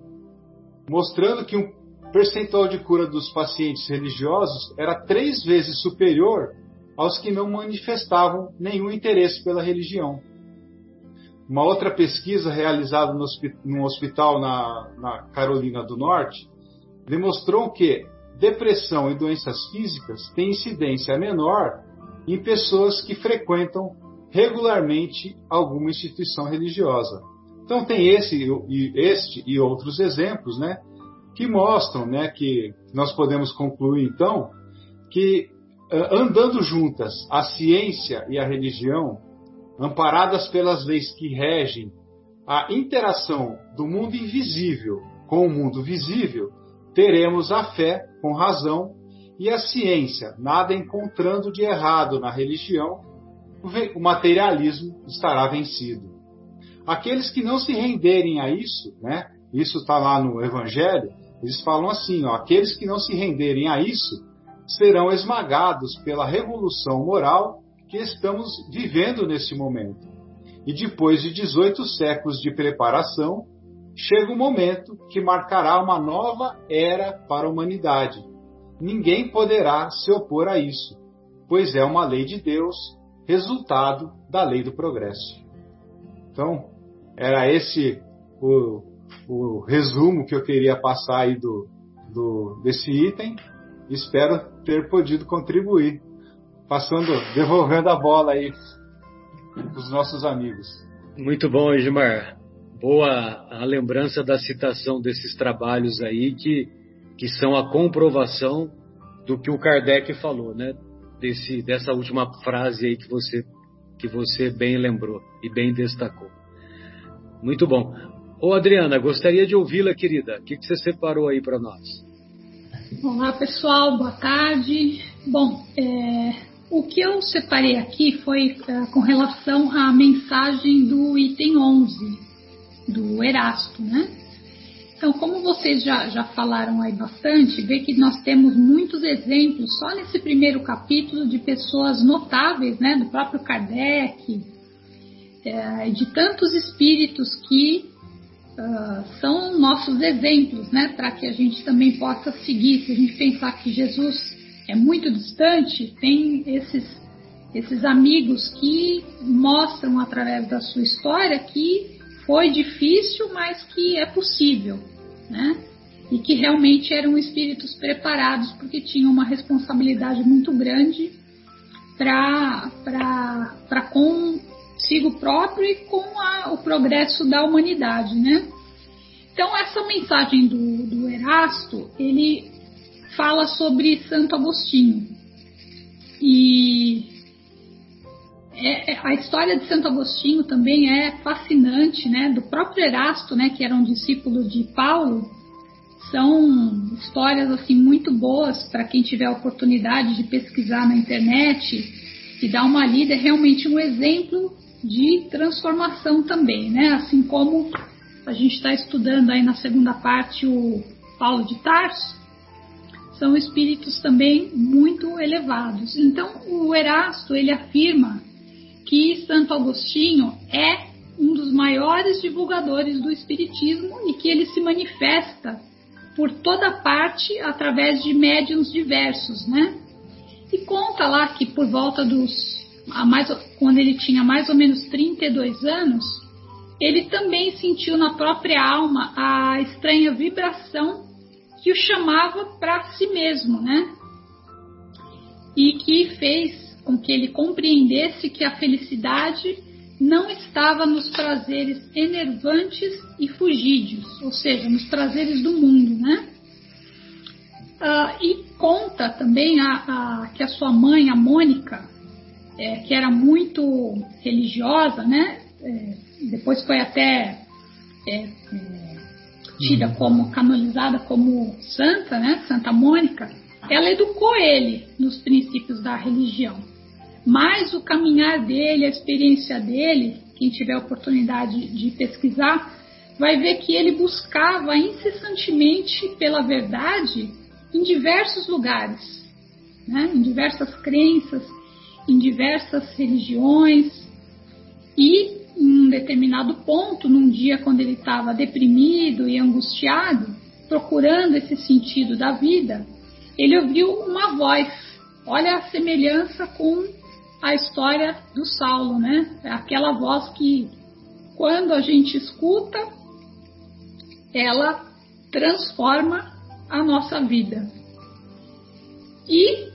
mostrando que um percentual de cura dos pacientes religiosos era três vezes superior aos que não manifestavam nenhum interesse pela religião. Uma outra pesquisa realizada no, num hospital na, na Carolina do Norte demonstrou que depressão e doenças físicas têm incidência menor em pessoas que frequentam regularmente alguma instituição religiosa. Então tem esse e este e outros exemplos, né, que mostram, né, que nós podemos concluir então que andando juntas a ciência e a religião, amparadas pelas leis que regem a interação do mundo invisível com o mundo visível, teremos a fé com razão e a ciência, nada encontrando de errado na religião, o materialismo estará vencido. Aqueles que não se renderem a isso, né? Isso está lá no Evangelho. Eles falam assim: ó, aqueles que não se renderem a isso serão esmagados pela revolução moral que estamos vivendo nesse momento. E depois de 18 séculos de preparação, chega o momento que marcará uma nova era para a humanidade. Ninguém poderá se opor a isso, pois é uma lei de Deus, resultado da lei do progresso. Então, era esse o, o resumo que eu queria passar aí do, do, desse item. Espero ter podido contribuir, passando, devolvendo a bola aí para os nossos amigos. Muito bom, Edmar. Boa a lembrança da citação desses trabalhos aí que, que são a comprovação do que o Kardec falou, né? Desse, dessa última frase aí que você, que você bem lembrou e bem destacou. Muito bom. Ô Adriana, gostaria de ouvi-la, querida. O que, que você separou aí para nós? Olá, pessoal. Boa tarde. Bom, é, o que eu separei aqui foi é, com relação à mensagem do item 11, do Erasto, né? Então, como vocês já, já falaram aí bastante, vê que nós temos muitos exemplos só nesse primeiro capítulo de pessoas notáveis, né? Do próprio Kardec, é, de tantos espíritos que uh, são nossos exemplos, né, para que a gente também possa seguir. Se a gente pensar que Jesus é muito distante, tem esses, esses amigos que mostram através da sua história que foi difícil, mas que é possível, né? E que realmente eram espíritos preparados porque tinham uma responsabilidade muito grande para com consigo próprio e com a, o progresso da humanidade, né? Então essa mensagem do, do Erasto, ele fala sobre Santo Agostinho e é, é, a história de Santo Agostinho também é fascinante, né? Do próprio Erasto, né? Que era um discípulo de Paulo, são histórias assim muito boas para quem tiver a oportunidade de pesquisar na internet e dar uma lida. É realmente um exemplo de transformação também, né? Assim como a gente está estudando aí na segunda parte o Paulo de Tarso, são espíritos também muito elevados. Então, o Erasto ele afirma que Santo Agostinho é um dos maiores divulgadores do espiritismo e que ele se manifesta por toda parte através de médiums diversos, né? E conta lá que por volta dos mais, quando ele tinha mais ou menos 32 anos, ele também sentiu na própria alma a estranha vibração que o chamava para si mesmo, né? E que fez com que ele compreendesse que a felicidade não estava nos prazeres enervantes e fugídios, ou seja, nos prazeres do mundo, né? Uh, e conta também a, a, que a sua mãe, a Mônica, é, que era muito religiosa, né? É, depois foi até é, é, tida como canonizada como santa, né? Santa Mônica. Ela educou ele nos princípios da religião. Mas o caminhar dele, a experiência dele, quem tiver a oportunidade de pesquisar, vai ver que ele buscava incessantemente pela verdade em diversos lugares, né? em diversas crenças, em diversas religiões. E em um determinado ponto, num dia quando ele estava deprimido e angustiado, procurando esse sentido da vida, ele ouviu uma voz. Olha a semelhança com a história do Saulo, né? É aquela voz que, quando a gente escuta, ela transforma a nossa vida. E,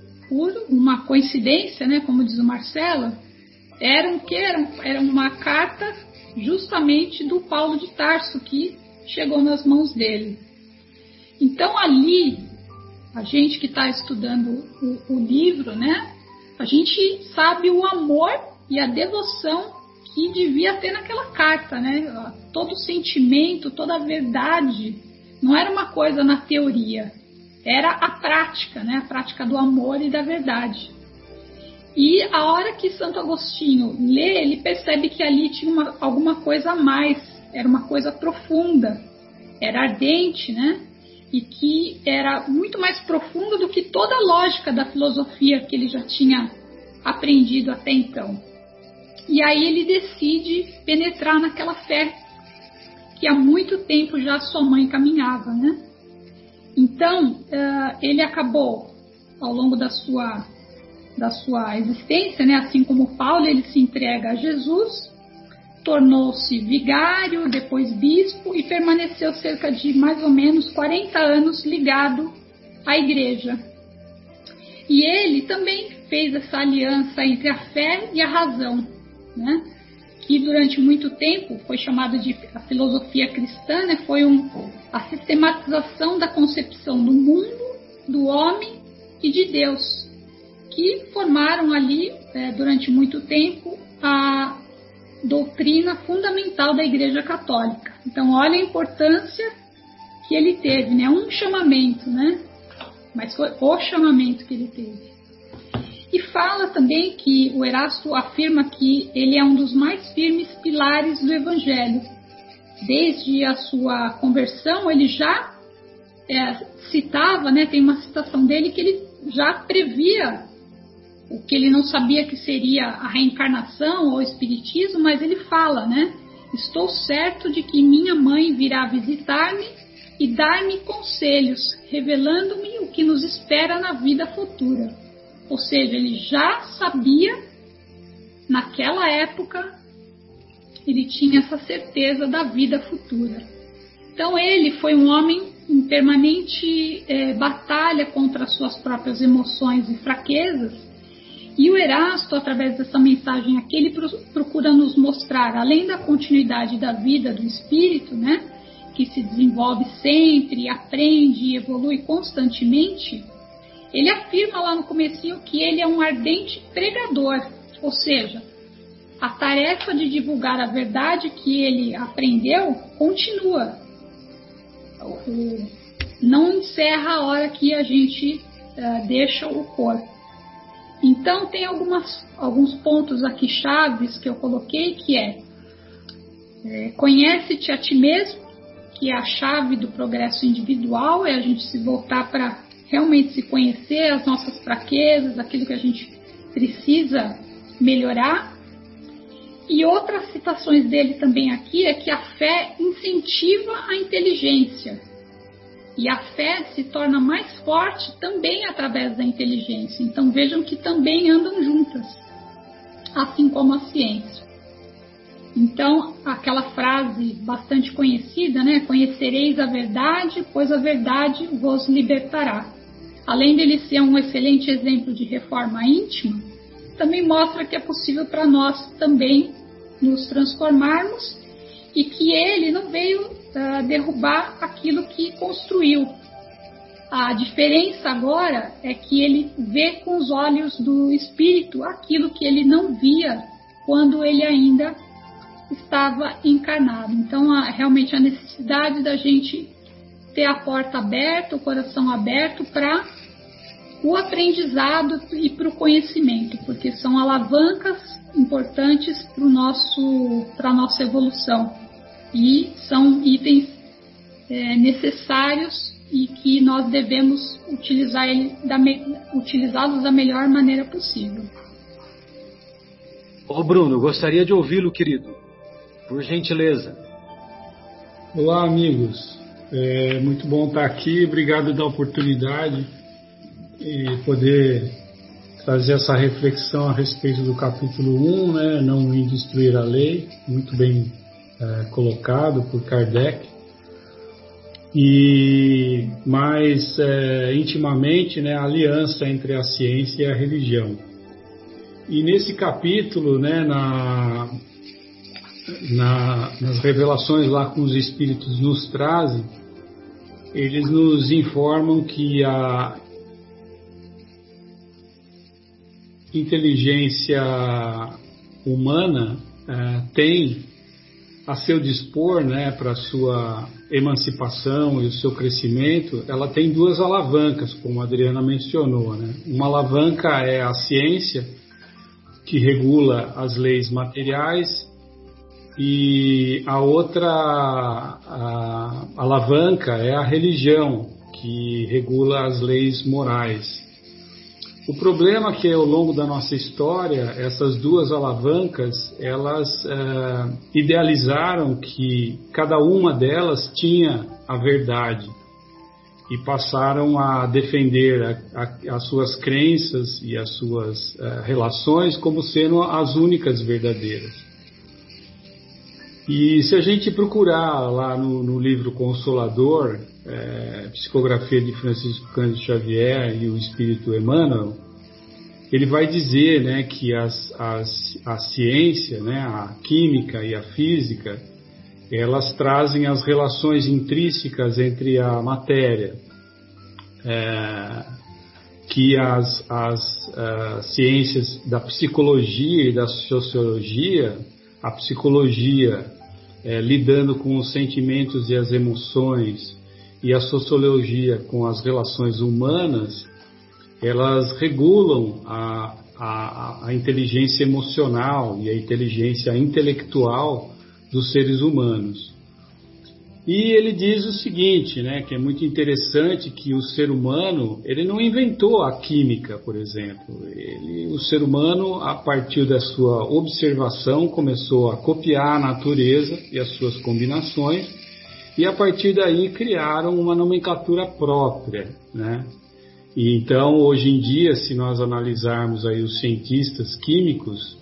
uma coincidência, né, como diz o Marcelo, era, um, que era, era uma carta justamente do Paulo de Tarso que chegou nas mãos dele. Então, ali, a gente que está estudando o, o livro, né, a gente sabe o amor e a devoção que devia ter naquela carta, né? Todo o sentimento, toda a verdade. Não era uma coisa na teoria, era a prática, né? A prática do amor e da verdade. E a hora que Santo Agostinho lê, ele percebe que ali tinha uma, alguma coisa a mais, era uma coisa profunda, era ardente, né? E que era muito mais profunda do que toda a lógica da filosofia que ele já tinha aprendido até então. E aí ele decide penetrar naquela fé que há muito tempo já sua mãe caminhava, né? Então, uh, ele acabou, ao longo da sua, da sua existência, né, assim como Paulo, ele se entrega a Jesus, tornou-se vigário, depois bispo e permaneceu cerca de mais ou menos 40 anos ligado à igreja. E ele também fez essa aliança entre a fé e a razão né? Que durante muito tempo foi chamado de a filosofia cristã, né? foi um, a sistematização da concepção do mundo, do homem e de Deus, que formaram ali, é, durante muito tempo, a doutrina fundamental da Igreja Católica. Então, olha a importância que ele teve, né? Um chamamento, né? Mas foi o chamamento que ele teve. E fala também que o Erasto afirma que ele é um dos mais firmes pilares do Evangelho. Desde a sua conversão, ele já é, citava, né, tem uma citação dele que ele já previa o que ele não sabia que seria a reencarnação ou o espiritismo, mas ele fala, né? Estou certo de que minha mãe virá visitar-me e dar-me conselhos, revelando-me o que nos espera na vida futura. Ou seja, ele já sabia, naquela época, ele tinha essa certeza da vida futura. Então, ele foi um homem em permanente é, batalha contra as suas próprias emoções e fraquezas. E o Erasto, através dessa mensagem aqui, ele procura nos mostrar, além da continuidade da vida do espírito, né, que se desenvolve sempre, aprende e evolui constantemente, ele afirma lá no comecinho que ele é um ardente pregador, ou seja, a tarefa de divulgar a verdade que ele aprendeu continua. não encerra a hora que a gente uh, deixa o corpo. Então tem algumas, alguns pontos aqui chaves que eu coloquei que é, é conhece-te a ti mesmo, que é a chave do progresso individual, é a gente se voltar para realmente se conhecer as nossas fraquezas, aquilo que a gente precisa melhorar. E outras citações dele também aqui é que a fé incentiva a inteligência. E a fé se torna mais forte também através da inteligência. Então vejam que também andam juntas, assim como a ciência. Então, aquela frase bastante conhecida, né? Conhecereis a verdade, pois a verdade vos libertará além dele ser um excelente exemplo de reforma íntima, também mostra que é possível para nós também nos transformarmos e que ele não veio uh, derrubar aquilo que construiu. A diferença agora é que ele vê com os olhos do espírito aquilo que ele não via quando ele ainda estava encarnado. Então, há realmente a necessidade da gente ter a porta aberta, o coração aberto para o aprendizado e para o conhecimento, porque são alavancas importantes para nosso para a nossa evolução e são itens é, necessários e que nós devemos utilizar ele da utilizá-los da melhor maneira possível. Ô Bruno, gostaria de ouvi-lo, querido. Por gentileza. Olá, amigos. É muito bom estar aqui. Obrigado da oportunidade e poder trazer essa reflexão a respeito do capítulo 1, né? Não em destruir a lei. Muito bem é, colocado por Kardec. E mais é, intimamente, né? A aliança entre a ciência e a religião. E nesse capítulo, né? Na na, nas revelações lá que os espíritos nos trazem, eles nos informam que a inteligência humana é, tem a seu dispor, né, para sua emancipação e o seu crescimento, ela tem duas alavancas, como a Adriana mencionou, né? Uma alavanca é a ciência que regula as leis materiais e a outra a, alavanca é a religião, que regula as leis morais. O problema é que ao longo da nossa história, essas duas alavancas, elas é, idealizaram que cada uma delas tinha a verdade e passaram a defender a, a, as suas crenças e as suas é, relações como sendo as únicas verdadeiras. E se a gente procurar lá no, no livro Consolador, é, Psicografia de Francisco Cândido Xavier e o Espírito Emmanuel, ele vai dizer né, que as, as, a ciência, né, a química e a física, elas trazem as relações intrínsecas entre a matéria, é, que as, as uh, ciências da psicologia e da sociologia a psicologia é, lidando com os sentimentos e as emoções e a sociologia com as relações humanas, elas regulam a, a, a inteligência emocional e a inteligência intelectual dos seres humanos. E ele diz o seguinte, né, que é muito interessante que o ser humano, ele não inventou a química, por exemplo. Ele, o ser humano, a partir da sua observação, começou a copiar a natureza e as suas combinações, e a partir daí criaram uma nomenclatura própria, né? E então, hoje em dia, se nós analisarmos aí os cientistas químicos,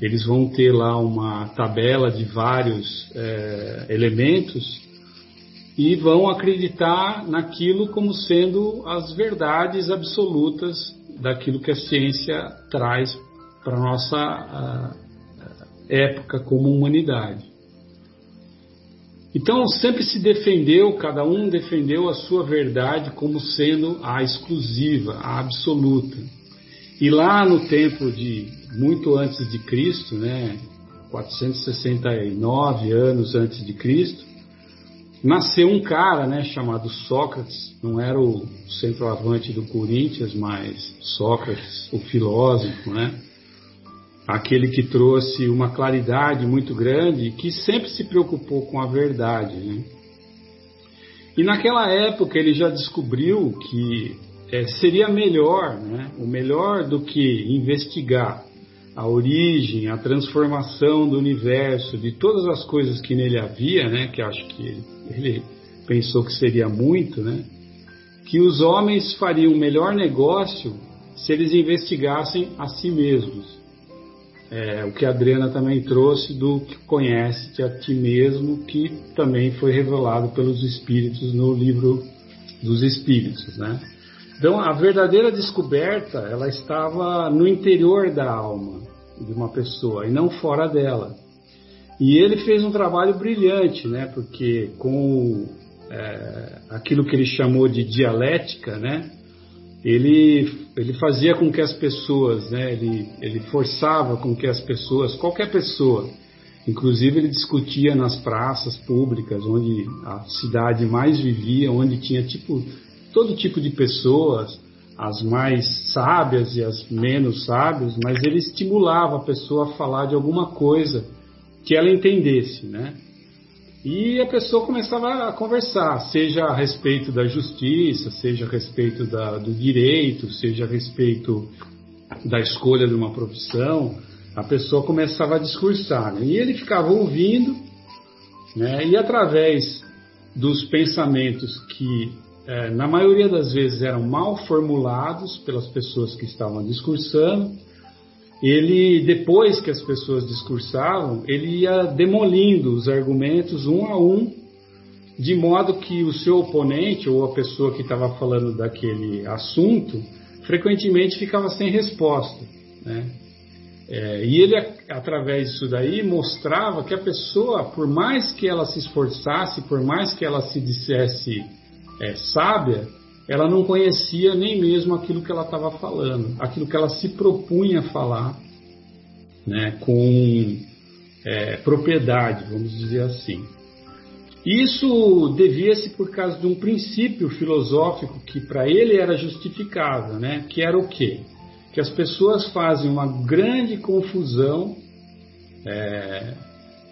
eles vão ter lá uma tabela de vários é, elementos e vão acreditar naquilo como sendo as verdades absolutas daquilo que a ciência traz para a nossa época como humanidade. Então sempre se defendeu, cada um defendeu a sua verdade como sendo a exclusiva, a absoluta. E lá no tempo de muito antes de Cristo, né, 469 anos antes de Cristo, nasceu um cara, né, chamado Sócrates, não era o centroavante do Corinthians, mas Sócrates, o filósofo, né? Aquele que trouxe uma claridade muito grande que sempre se preocupou com a verdade, né? E naquela época ele já descobriu que é, seria melhor, né, o melhor do que investigar a origem, a transformação do universo, de todas as coisas que nele havia, né, que acho que ele pensou que seria muito, né, que os homens fariam melhor negócio se eles investigassem a si mesmos. É, o que a Adriana também trouxe do que conhece a ti mesmo, que também foi revelado pelos Espíritos no livro dos Espíritos, né? Então, a verdadeira descoberta, ela estava no interior da alma de uma pessoa e não fora dela. E ele fez um trabalho brilhante, né? Porque com é, aquilo que ele chamou de dialética, né? Ele, ele fazia com que as pessoas, né? Ele, ele forçava com que as pessoas, qualquer pessoa, inclusive ele discutia nas praças públicas, onde a cidade mais vivia, onde tinha tipo todo tipo de pessoas, as mais sábias e as menos sábias, mas ele estimulava a pessoa a falar de alguma coisa que ela entendesse, né? E a pessoa começava a conversar, seja a respeito da justiça, seja a respeito da, do direito, seja a respeito da escolha de uma profissão, a pessoa começava a discursar. Né? E ele ficava ouvindo, né? e através dos pensamentos que, é, na maioria das vezes, eram mal formulados pelas pessoas que estavam discursando, ele, depois que as pessoas discursavam, ele ia demolindo os argumentos um a um, de modo que o seu oponente ou a pessoa que estava falando daquele assunto frequentemente ficava sem resposta. Né? É, e ele, através disso daí, mostrava que a pessoa, por mais que ela se esforçasse, por mais que ela se dissesse é, sábia, ela não conhecia nem mesmo aquilo que ela estava falando, aquilo que ela se propunha a falar, né, com é, propriedade, vamos dizer assim. Isso devia-se por causa de um princípio filosófico que para ele era justificável, né, que era o quê? Que as pessoas fazem uma grande confusão é,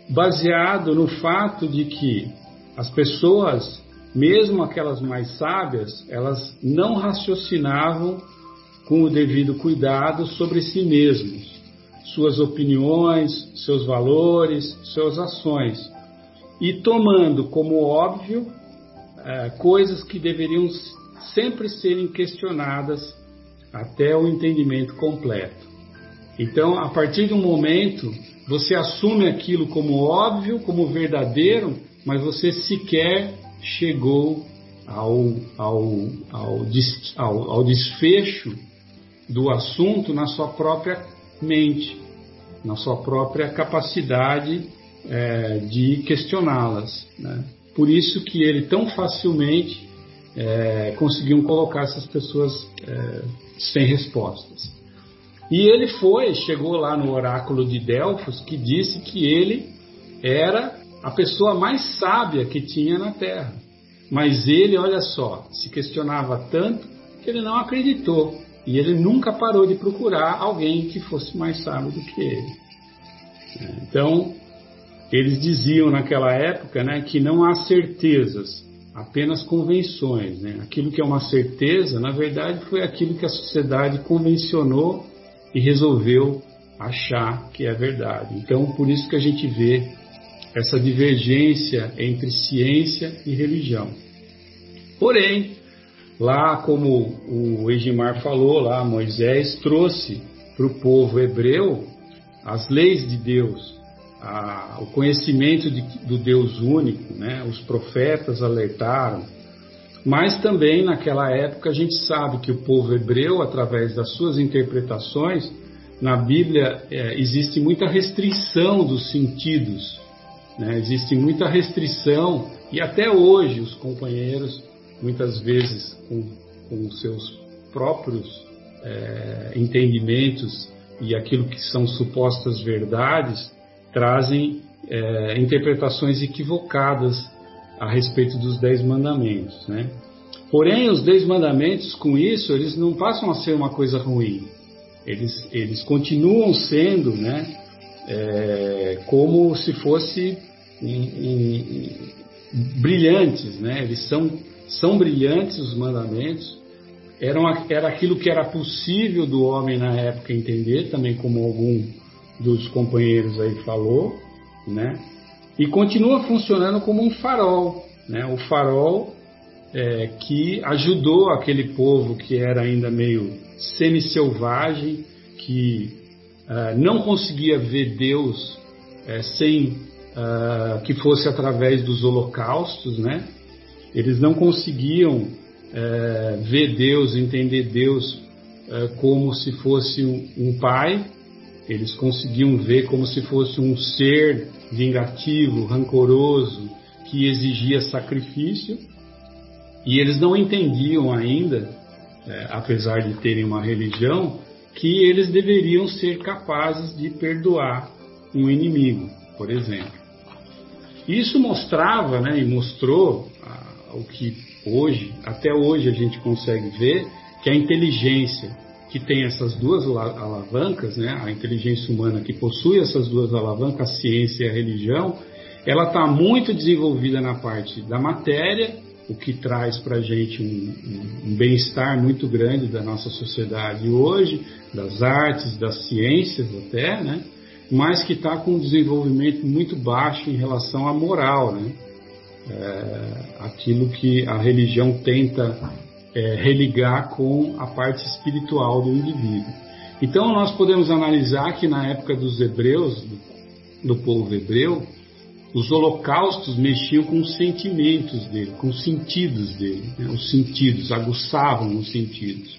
baseado no fato de que as pessoas mesmo aquelas mais sábias, elas não raciocinavam com o devido cuidado sobre si mesmos, suas opiniões, seus valores, suas ações, e tomando como óbvio é, coisas que deveriam sempre serem questionadas até o entendimento completo. Então, a partir um momento, você assume aquilo como óbvio, como verdadeiro, mas você sequer chegou ao, ao, ao, ao, ao desfecho do assunto na sua própria mente, na sua própria capacidade é, de questioná-las. Né? Por isso que ele tão facilmente é, conseguiu colocar essas pessoas é, sem respostas. E ele foi, chegou lá no oráculo de Delfos, que disse que ele era a pessoa mais sábia que tinha na Terra. Mas ele, olha só, se questionava tanto que ele não acreditou. E ele nunca parou de procurar alguém que fosse mais sábio do que ele. Então, eles diziam naquela época né, que não há certezas, apenas convenções. Né? Aquilo que é uma certeza, na verdade, foi aquilo que a sociedade convencionou e resolveu achar que é verdade. Então, por isso que a gente vê essa divergência entre ciência e religião. Porém, lá como o Egimar falou, lá Moisés trouxe para o povo hebreu as leis de Deus, a, o conhecimento de, do Deus único, né? os profetas alertaram, mas também naquela época a gente sabe que o povo hebreu, através das suas interpretações, na Bíblia é, existe muita restrição dos sentidos né? Existe muita restrição e até hoje os companheiros, muitas vezes com, com seus próprios é, entendimentos e aquilo que são supostas verdades, trazem é, interpretações equivocadas a respeito dos Dez Mandamentos. Né? Porém, os Dez Mandamentos, com isso, eles não passam a ser uma coisa ruim. Eles, eles continuam sendo né, é, como se fosse brilhantes, né? Eles são, são brilhantes os mandamentos. Eram, era aquilo que era possível do homem na época entender, também como algum dos companheiros aí falou, né? E continua funcionando como um farol, né? O farol é, que ajudou aquele povo que era ainda meio semi-selvagem, que uh, não conseguia ver Deus é, sem uh, que fosse através dos holocaustos, né? Eles não conseguiam uh, ver Deus, entender Deus uh, como se fosse um, um pai, eles conseguiam ver como se fosse um ser vingativo, rancoroso, que exigia sacrifício e eles não entendiam ainda, é, apesar de terem uma religião, que eles deveriam ser capazes de perdoar um inimigo, por exemplo. Isso mostrava, né, e mostrou ah, o que hoje, até hoje a gente consegue ver, que a inteligência que tem essas duas alavancas, né, a inteligência humana que possui essas duas alavancas, a ciência e a religião, ela está muito desenvolvida na parte da matéria, o que traz para a gente um, um, um bem-estar muito grande da nossa sociedade hoje, das artes, das ciências até, né? Mas que está com um desenvolvimento muito baixo em relação à moral, né? É, aquilo que a religião tenta é, religar com a parte espiritual do indivíduo. Então nós podemos analisar que na época dos hebreus, do, povo hebreu, os holocaustos mexiam com os sentimentos dele, com os sentidos dele, né? os sentidos, aguçavam os sentidos.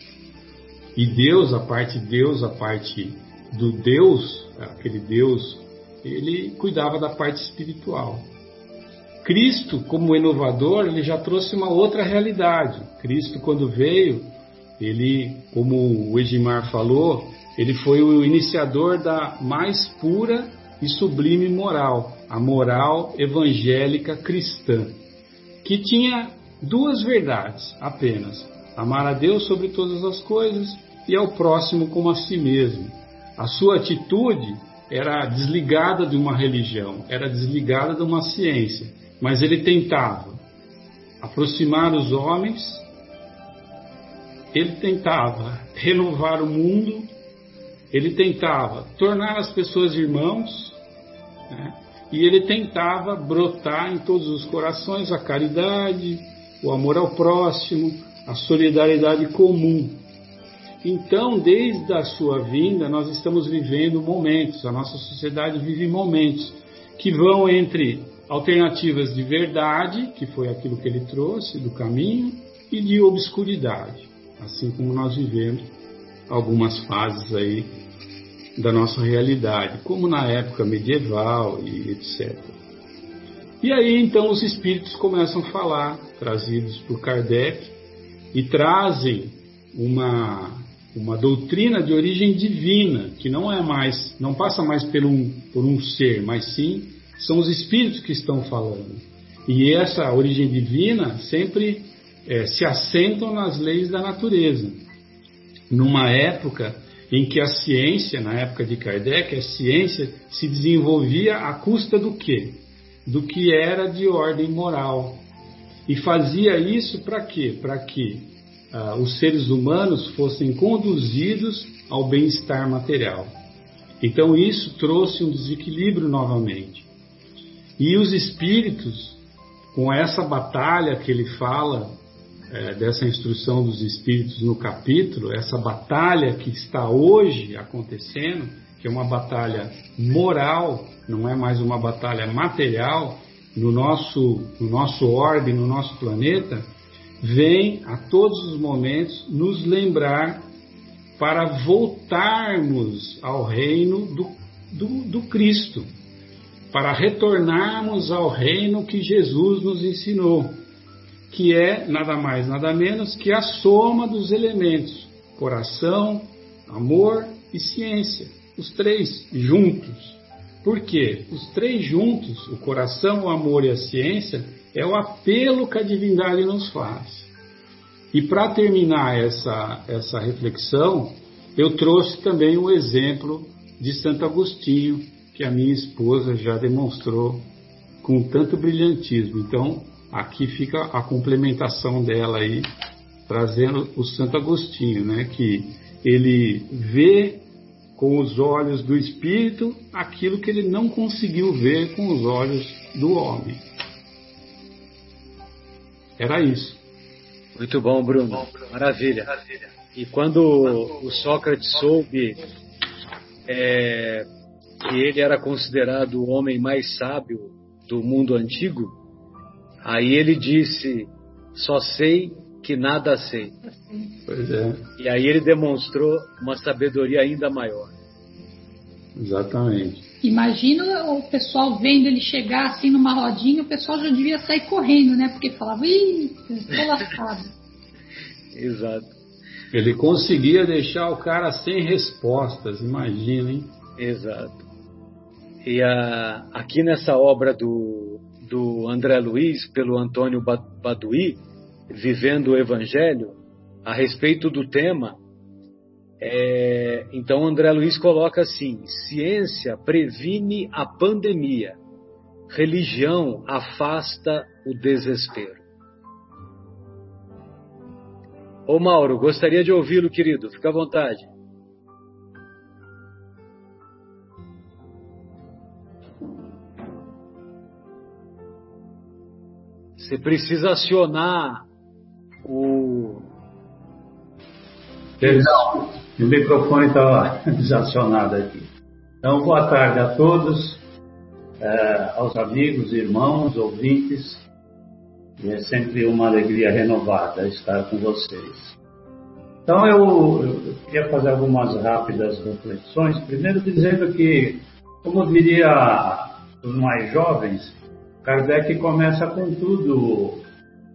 E Deus, a parte de Deus, a parte do Deus, aquele Deus, ele cuidava da parte espiritual. Cristo, como inovador, ele já trouxe uma outra realidade. Cristo, quando veio, ele, como o Edmar falou, ele foi o iniciador da mais pura e sublime moral, a moral evangélica cristã, que tinha duas verdades apenas: amar a Deus sobre todas as coisas e ao próximo como a si mesmo. A sua atitude era desligada de uma religião, era desligada de uma ciência, mas ele tentava aproximar os homens, ele tentava renovar o mundo, ele tentava tornar as pessoas irmãos, né? e ele tentava brotar em todos os corações a caridade, o amor ao próximo, a solidariedade comum. Então, desde a sua vinda, nós estamos vivendo momentos, a nossa sociedade vive momentos que vão entre alternativas de verdade, que foi aquilo que ele trouxe do caminho, e de obscuridade, assim como nós vivemos algumas fases aí da nossa realidade, como na época medieval e etc. E aí então os espíritos começam a falar, trazidos por Kardec, e trazem uma uma doutrina de origem divina, que não é mais, não passa mais por um, por um ser, mas sim são os espíritos que estão falando. E essa origem divina sempre é, se assentam nas leis da natureza. Numa época em que a ciência, na época de Kardec, a ciência se desenvolvia à custa do quê? Do que era de ordem moral. E fazia isso para quê? Para que ah, os seres humanos fossem conduzidos ao bem-estar material. Então isso trouxe um desequilíbrio novamente. E os espíritos, com essa batalha que ele fala, é, dessa instrução dos espíritos no capítulo, essa batalha que está hoje acontecendo, que é uma batalha moral, não é mais uma batalha material, no nosso, no nosso orbe, no nosso planeta, vem a todos os momentos nos lembrar para voltarmos ao reino do, do, do Cristo, para retornarmos ao reino que Jesus nos ensinou, que é nada mais, nada menos que a soma dos elementos: coração, amor e ciência, os três juntos. Por quê? Os três juntos, o coração, o amor e a ciência, é o apelo que a divindade nos faz. E para terminar essa, essa reflexão, eu trouxe também o exemplo de Santo Agostinho, que a minha esposa já demonstrou com tanto brilhantismo. Então, aqui fica a complementação dela aí, trazendo o Santo Agostinho, né, que ele vê com os olhos do espírito aquilo que ele não conseguiu ver com os olhos do homem. Era isso. Muito bom, Bruno. Maravilha. E quando o Sócrates soube é, que ele era considerado o homem mais sábio do mundo antigo, aí ele disse: Só sei que nada sei. Pois é. E aí ele demonstrou uma sabedoria ainda maior. Exatamente. Imagina o pessoal vendo ele chegar assim numa rodinha, o pessoal já devia sair correndo, né? Porque falava, ih, estou lascado. Exato. Ele conseguia deixar o cara sem respostas, imagina, hein? Exato. E a, aqui nessa obra do, do André Luiz, pelo Antônio Baduí, Vivendo o Evangelho, a respeito do tema, é, então André Luiz coloca assim: ciência previne a pandemia, religião afasta o desespero. Ô Mauro, gostaria de ouvi-lo, querido, fica à vontade. Você precisa acionar o. Perdão. O microfone estava desacionado aqui. Então, boa tarde a todos, é, aos amigos, irmãos, ouvintes. E é sempre uma alegria renovada estar com vocês. Então, eu, eu queria fazer algumas rápidas reflexões. Primeiro, dizendo que, como diria os mais jovens, Kardec começa com tudo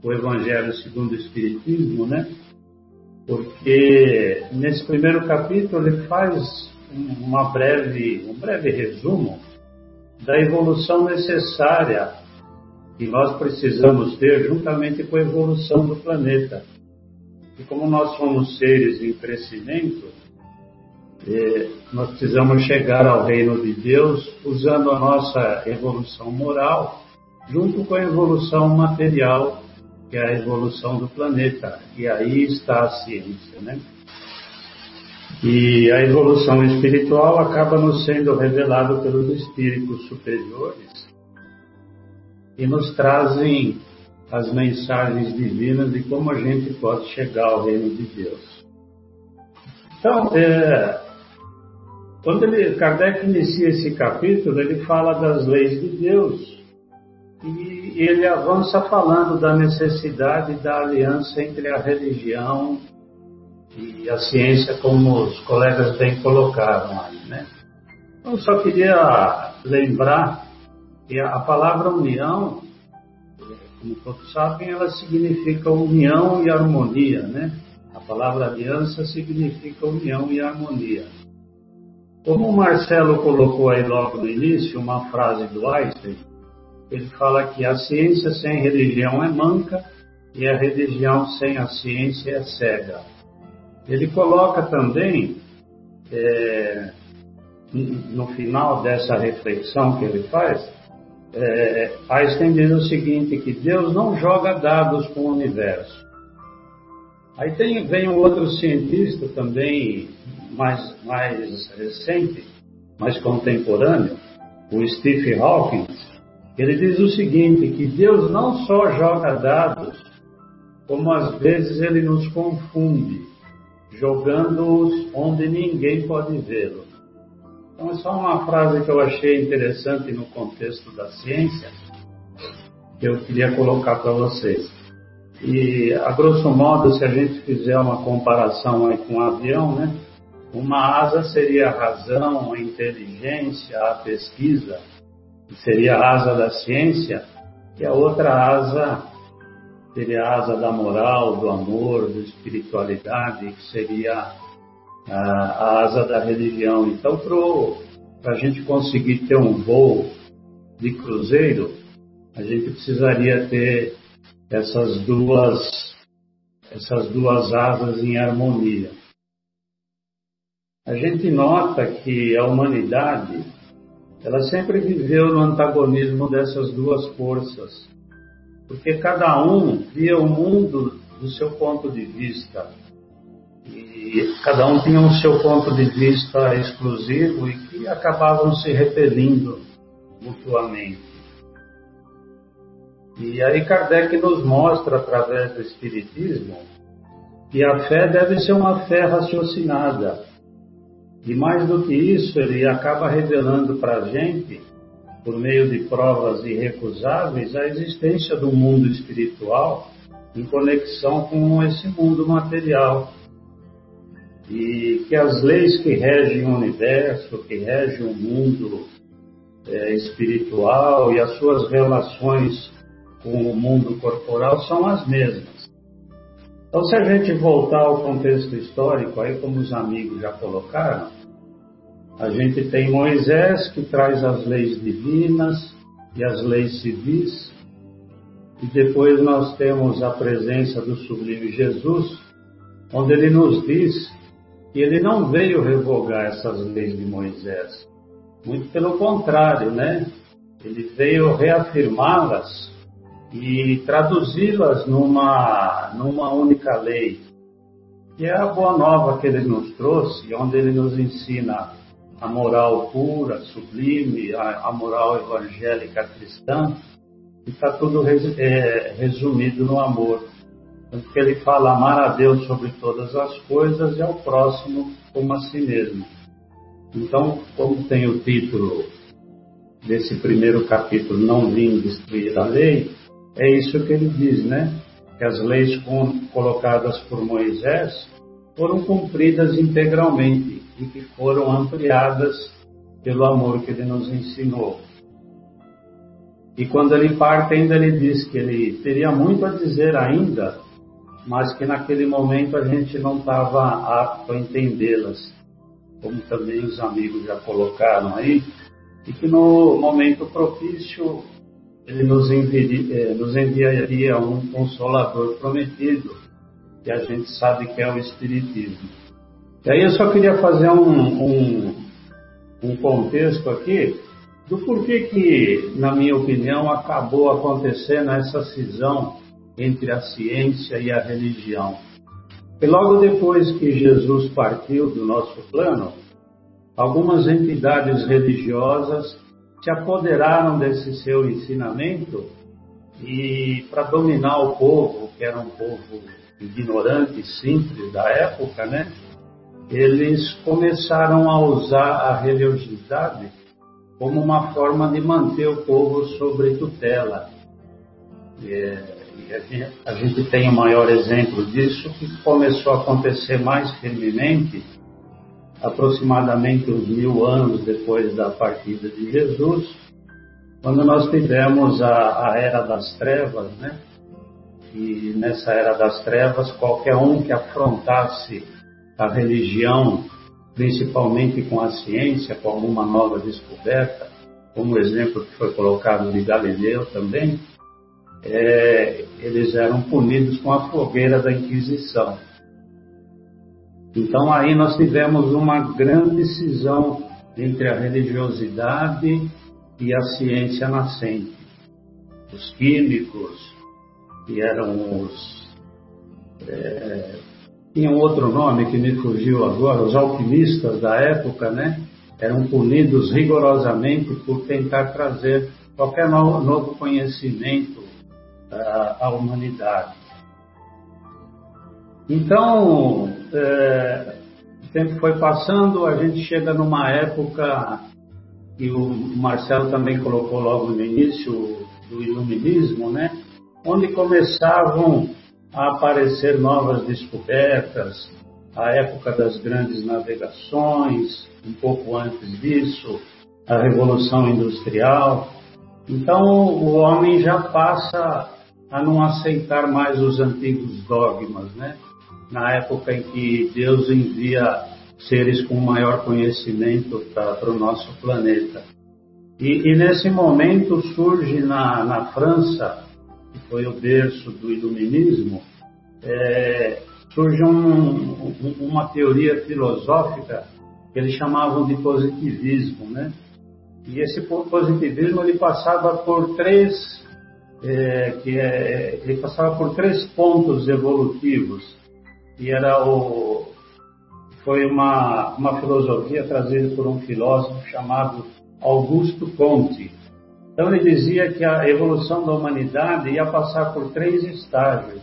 o Evangelho segundo o Espiritismo, né? porque nesse primeiro capítulo ele faz uma breve, um breve resumo da evolução necessária que nós precisamos ter juntamente com a evolução do planeta. E como nós somos seres em crescimento, eh, nós precisamos chegar ao reino de Deus usando a nossa evolução moral junto com a evolução material que é a evolução do planeta. E aí está a ciência, né? E a evolução espiritual acaba nos sendo revelado pelos espíritos superiores e nos trazem as mensagens divinas de como a gente pode chegar ao reino de Deus. Então, é, quando ele, Kardec inicia esse capítulo, ele fala das leis de Deus e ele avança falando da necessidade da aliança entre a religião e a ciência, como os colegas bem colocaram aí, né? Eu só queria lembrar que a palavra união, como todos sabem, ela significa união e harmonia, né? A palavra aliança significa união e harmonia. Como o Marcelo colocou aí logo no início, uma frase do Einstein, ele fala que a ciência sem religião é manca e a religião sem a ciência é cega. Ele coloca também, é, no final dessa reflexão que ele faz, é, Einstein o seguinte, que Deus não joga dados com o universo. Aí tem, vem um outro cientista também, mais, mais recente, mais contemporâneo, o Stephen Hawking, ele diz o seguinte, que Deus não só joga dados, como às vezes ele nos confunde, jogando-os onde ninguém pode vê-lo. Então é só uma frase que eu achei interessante no contexto da ciência, que eu queria colocar para vocês. E, a grosso modo, se a gente fizer uma comparação aí com um avião, né? Uma asa seria a razão, a inteligência, a pesquisa, que seria a asa da ciência, e a outra asa seria a asa da moral, do amor, da espiritualidade, que seria a, a asa da religião. Então, para a gente conseguir ter um voo de cruzeiro, a gente precisaria ter essas duas, essas duas asas em harmonia. A gente nota que a humanidade ela sempre viveu no antagonismo dessas duas forças, porque cada um via o mundo do seu ponto de vista. E cada um tinha o seu ponto de vista exclusivo e que acabavam se repelindo mutuamente. E aí Kardec nos mostra, através do Espiritismo, que a fé deve ser uma fé raciocinada, e mais do que isso, ele acaba revelando para a gente, por meio de provas irrecusáveis, a existência do mundo espiritual em conexão com esse mundo material. E que as leis que regem o universo, que regem o mundo é, espiritual e as suas relações com o mundo corporal são as mesmas. Então, se a gente voltar ao contexto histórico, aí como os amigos já colocaram, a gente tem Moisés que traz as leis divinas e as leis civis, e depois nós temos a presença do sublime Jesus, onde ele nos diz que ele não veio revogar essas leis de Moisés. Muito pelo contrário, né? Ele veio reafirmá-las e traduzi-las numa, numa única lei, que é a boa nova que ele nos trouxe, onde ele nos ensina a moral pura, sublime, a, a moral evangélica cristã, está tudo res, é, resumido no amor. Porque ele fala amar a Deus sobre todas as coisas e ao próximo como a si mesmo. Então, como tem o título desse primeiro capítulo, Não Vim Destruir a Lei, é isso que ele diz, né? Que as leis colocadas por Moisés foram cumpridas integralmente e que foram ampliadas pelo amor que ele nos ensinou. E quando ele parte, ainda ele diz que ele teria muito a dizer ainda, mas que naquele momento a gente não estava apto a entendê-las, como também os amigos já colocaram aí, e que no momento propício ele nos enviaria, eh, nos enviaria um consolador prometido, que a gente sabe que é o Espiritismo. E aí eu só queria fazer um, um, um contexto aqui do porquê que, na minha opinião, acabou acontecendo essa cisão entre a ciência e a religião. E logo depois que Jesus partiu do nosso plano, algumas entidades religiosas se apoderaram desse seu ensinamento e para dominar o povo, que era um povo ignorante, simples da época, né? Eles começaram a usar a religiosidade como uma forma de manter o povo sobre tutela. É, e a, gente, a gente tem o maior exemplo disso que começou a acontecer mais firmemente aproximadamente uns mil anos depois da partida de Jesus, quando nós tivemos a, a Era das Trevas, né? E nessa Era das Trevas, qualquer um que afrontasse a religião, principalmente com a ciência, com alguma nova descoberta, como o exemplo que foi colocado de Galileu também, é, eles eram punidos com a fogueira da Inquisição. Então aí nós tivemos uma grande cisão entre a religiosidade e a ciência nascente. Os químicos, que eram os. É, tinham outro nome que me fugiu agora, os alquimistas da época, né? Eram punidos rigorosamente por tentar trazer qualquer novo, conhecimento à, à humanidade. Então, é, o tempo foi passando, a gente chega numa época que o Marcelo também colocou logo no início do iluminismo, né? Onde começavam a aparecer novas descobertas, a época das grandes navegações, um pouco antes disso, a Revolução Industrial. Então, o homem já passa a não aceitar mais os antigos dogmas, né? na época em que Deus envia seres com maior conhecimento para o nosso planeta. E, e, nesse momento surge na, na França, que foi o berço do iluminismo, é, surge um, uma teoria filosófica que eles chamavam de positivismo, né? E esse positivismo ele passava por três, é, que é, ele passava por três pontos evolutivos e era o foi uma, uma filosofia trazida por um filósofo chamado Augusto Comte. Então ele dizia que a evolução da humanidade ia passar por três estágios.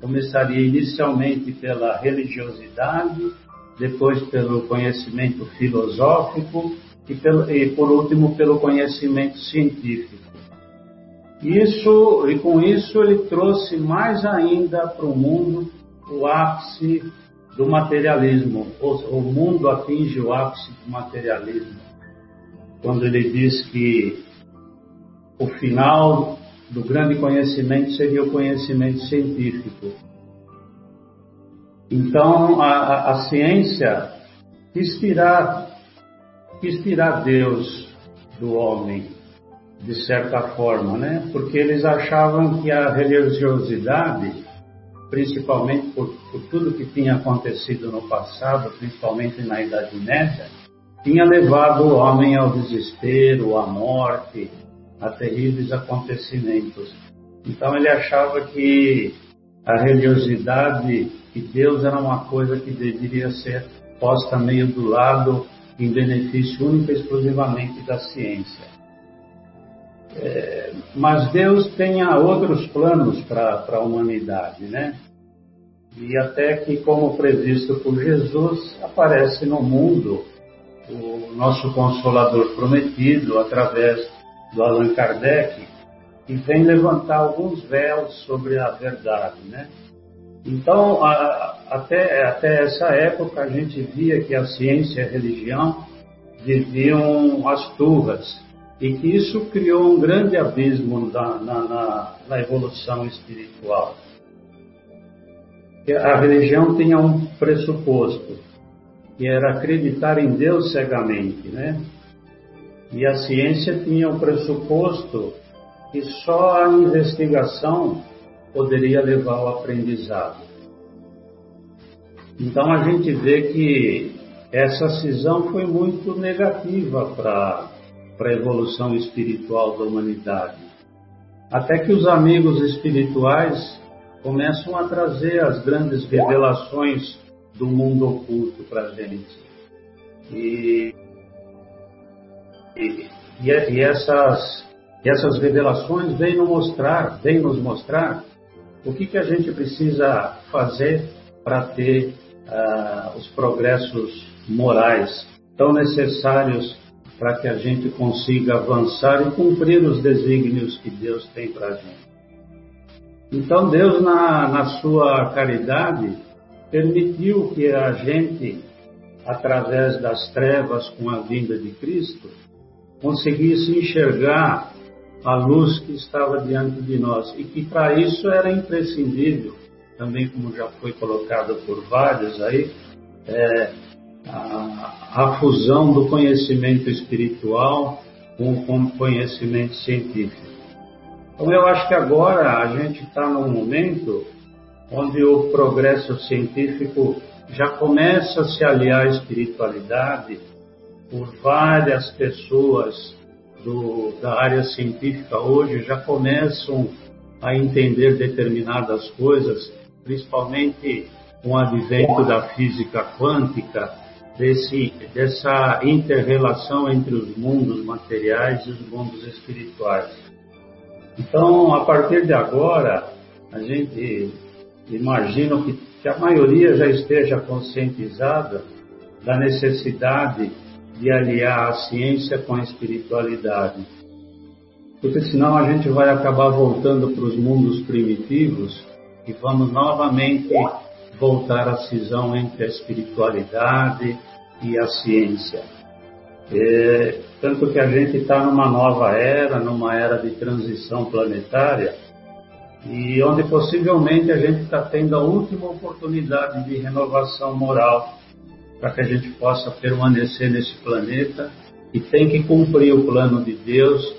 Começaria inicialmente pela religiosidade, depois pelo conhecimento filosófico e, pelo, e por último pelo conhecimento científico. Isso e com isso ele trouxe mais ainda para o mundo o ápice do materialismo. O mundo atinge o ápice do materialismo. quando ele diz que o final do grande conhecimento seria o conhecimento científico. Então, a, a ciência quis tirar, quis tirar Deus do homem, de certa forma, né? Porque eles achavam que a religiosidade, principalmente por, por tudo que tinha acontecido no passado, principalmente na Idade Média, tinha levado o homem ao desespero, à morte, a terríveis acontecimentos. Então ele achava que a religiosidade e Deus era uma coisa que deveria ser posta meio do lado em benefício único e exclusivamente da ciência. É, mas Deus tem outros planos para a humanidade, né? E até que, como previsto por Jesus, aparece no mundo o nosso Consolador prometido através do Allan Kardec, que vem levantar alguns véus sobre a verdade, né? Então, a, até, até essa época, a gente via que a ciência e a religião viviam as turras e que isso criou um grande abismo na, na, na evolução espiritual. A religião tinha um pressuposto, que era acreditar em Deus cegamente, né? E a ciência tinha o pressuposto que só a investigação poderia levar ao aprendizado. Então a gente vê que essa cisão foi muito negativa para a evolução espiritual da humanidade. Até que os amigos espirituais começam a trazer as grandes revelações do mundo oculto para a gente. E, e, e, essas, e essas revelações vêm nos mostrar, vêm nos mostrar o que, que a gente precisa fazer para ter uh, os progressos morais tão necessários para que a gente consiga avançar e cumprir os desígnios que Deus tem para a gente. Então Deus, na, na sua caridade, permitiu que a gente, através das trevas com a vinda de Cristo, conseguisse enxergar a luz que estava diante de nós e que para isso era imprescindível, também como já foi colocado por vários aí, é, a, a, fusão do conhecimento espiritual com o conhecimento científico. Então eu acho que agora a gente está num momento onde o progresso científico já começa a se aliar à espiritualidade por várias pessoas do, da área científica hoje já começam a entender determinadas coisas, principalmente com o advento da física quântica, desse, dessa inter-relação entre os mundos materiais e os mundos espirituais. Então, a partir de agora, a gente imagina que, que a maioria já esteja conscientizada da necessidade de aliar a ciência com a espiritualidade. Porque senão a gente vai acabar voltando para os mundos primitivos e vamos novamente voltar à cisão entre a espiritualidade e a ciência. É, tanto que a gente está numa nova era, numa era de transição planetária, e onde possivelmente a gente está tendo a última oportunidade de renovação moral para que a gente possa permanecer nesse planeta e tem que cumprir o plano de Deus,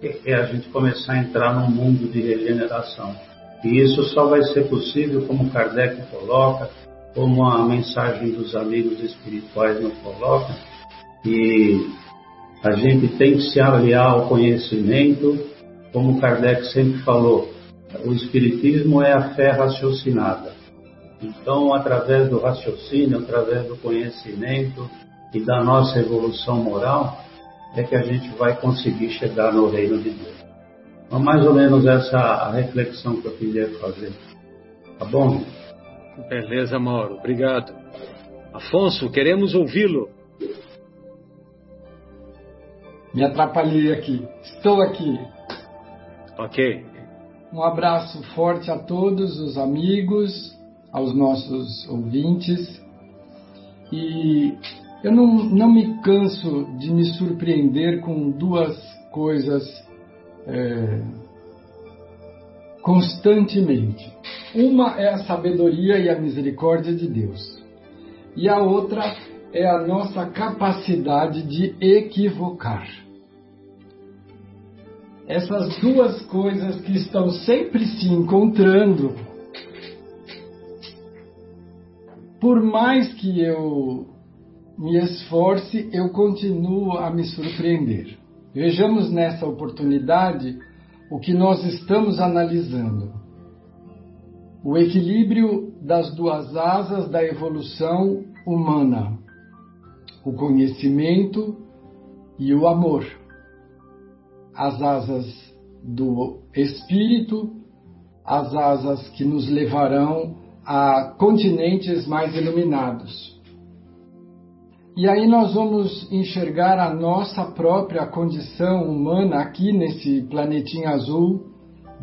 que é a gente começar a entrar num mundo de regeneração. E isso só vai ser possível, como Kardec coloca, como a mensagem dos amigos espirituais nos coloca, que a gente tem que se aliar ao conhecimento, como Kardec sempre falou, o Espiritismo é a fé raciocinada. Então, através do raciocínio, através do conhecimento e da nossa evolução moral, é que a gente vai conseguir chegar no reino de Deus. Então, mais ou menos essa a reflexão que eu queria fazer. Tá bom? Beleza, Mauro. Obrigado. Afonso, queremos ouvi-lo. Me atrapalhei aqui. Estou aqui. Ok. Um abraço forte a todos os amigos, aos nossos ouvintes. E Eu não, não me canso de me surpreender com duas coisas é, constantemente. Uma é a sabedoria e a misericórdia de Deus, e a outra é a nossa capacidade de equivocar. Essas duas coisas que estão sempre se encontrando, por mais que eu me esforce, eu continuo a me surpreender. Vejamos nessa oportunidade o que nós estamos analisando. O equilíbrio das duas asas da evolução humana o conhecimento e o amor. As asas do espírito, as asas que nos levarão a continentes mais iluminados. E aí nós vamos enxergar a nossa própria condição humana aqui nesse planetinha azul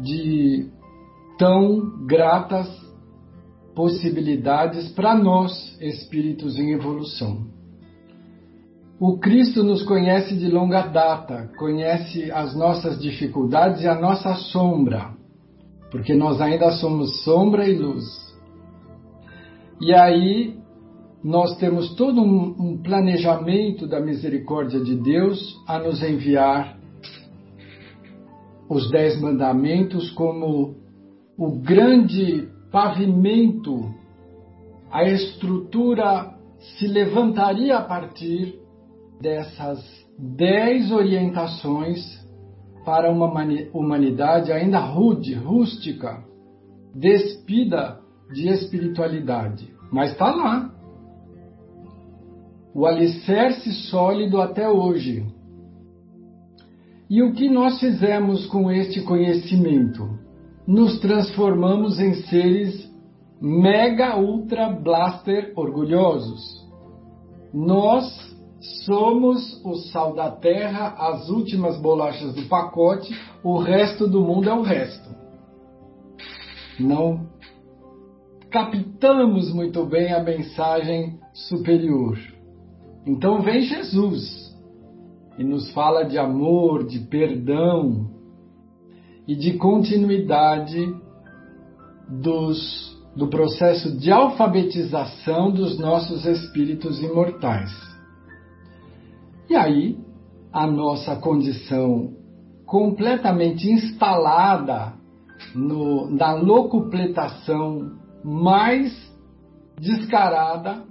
de tão gratas possibilidades para nós, espíritos em evolução. O Cristo nos conhece de longa data, conhece as nossas dificuldades e a nossa sombra, porque nós ainda somos sombra e luz. E aí nós temos todo um, um planejamento da misericórdia de Deus a nos enviar os Dez Mandamentos como o grande pavimento, a estrutura se levantaria a partir dessas dez orientações para uma humanidade ainda rude, rústica, despida de espiritualidade. Mas está lá. O alicerce sólido até hoje. E o que nós fizemos com este conhecimento? Nos transformamos em seres mega ultra blaster orgulhosos. Nós Somos o sal da terra, as últimas bolachas do pacote, o resto do mundo é o resto. Não captamos muito bem a mensagem superior. Então vem Jesus e nos fala de amor, de perdão e de continuidade dos, do processo de alfabetização dos nossos espíritos imortais. E aí, a nossa condição completamente instalada no, na locupletação mais descarada,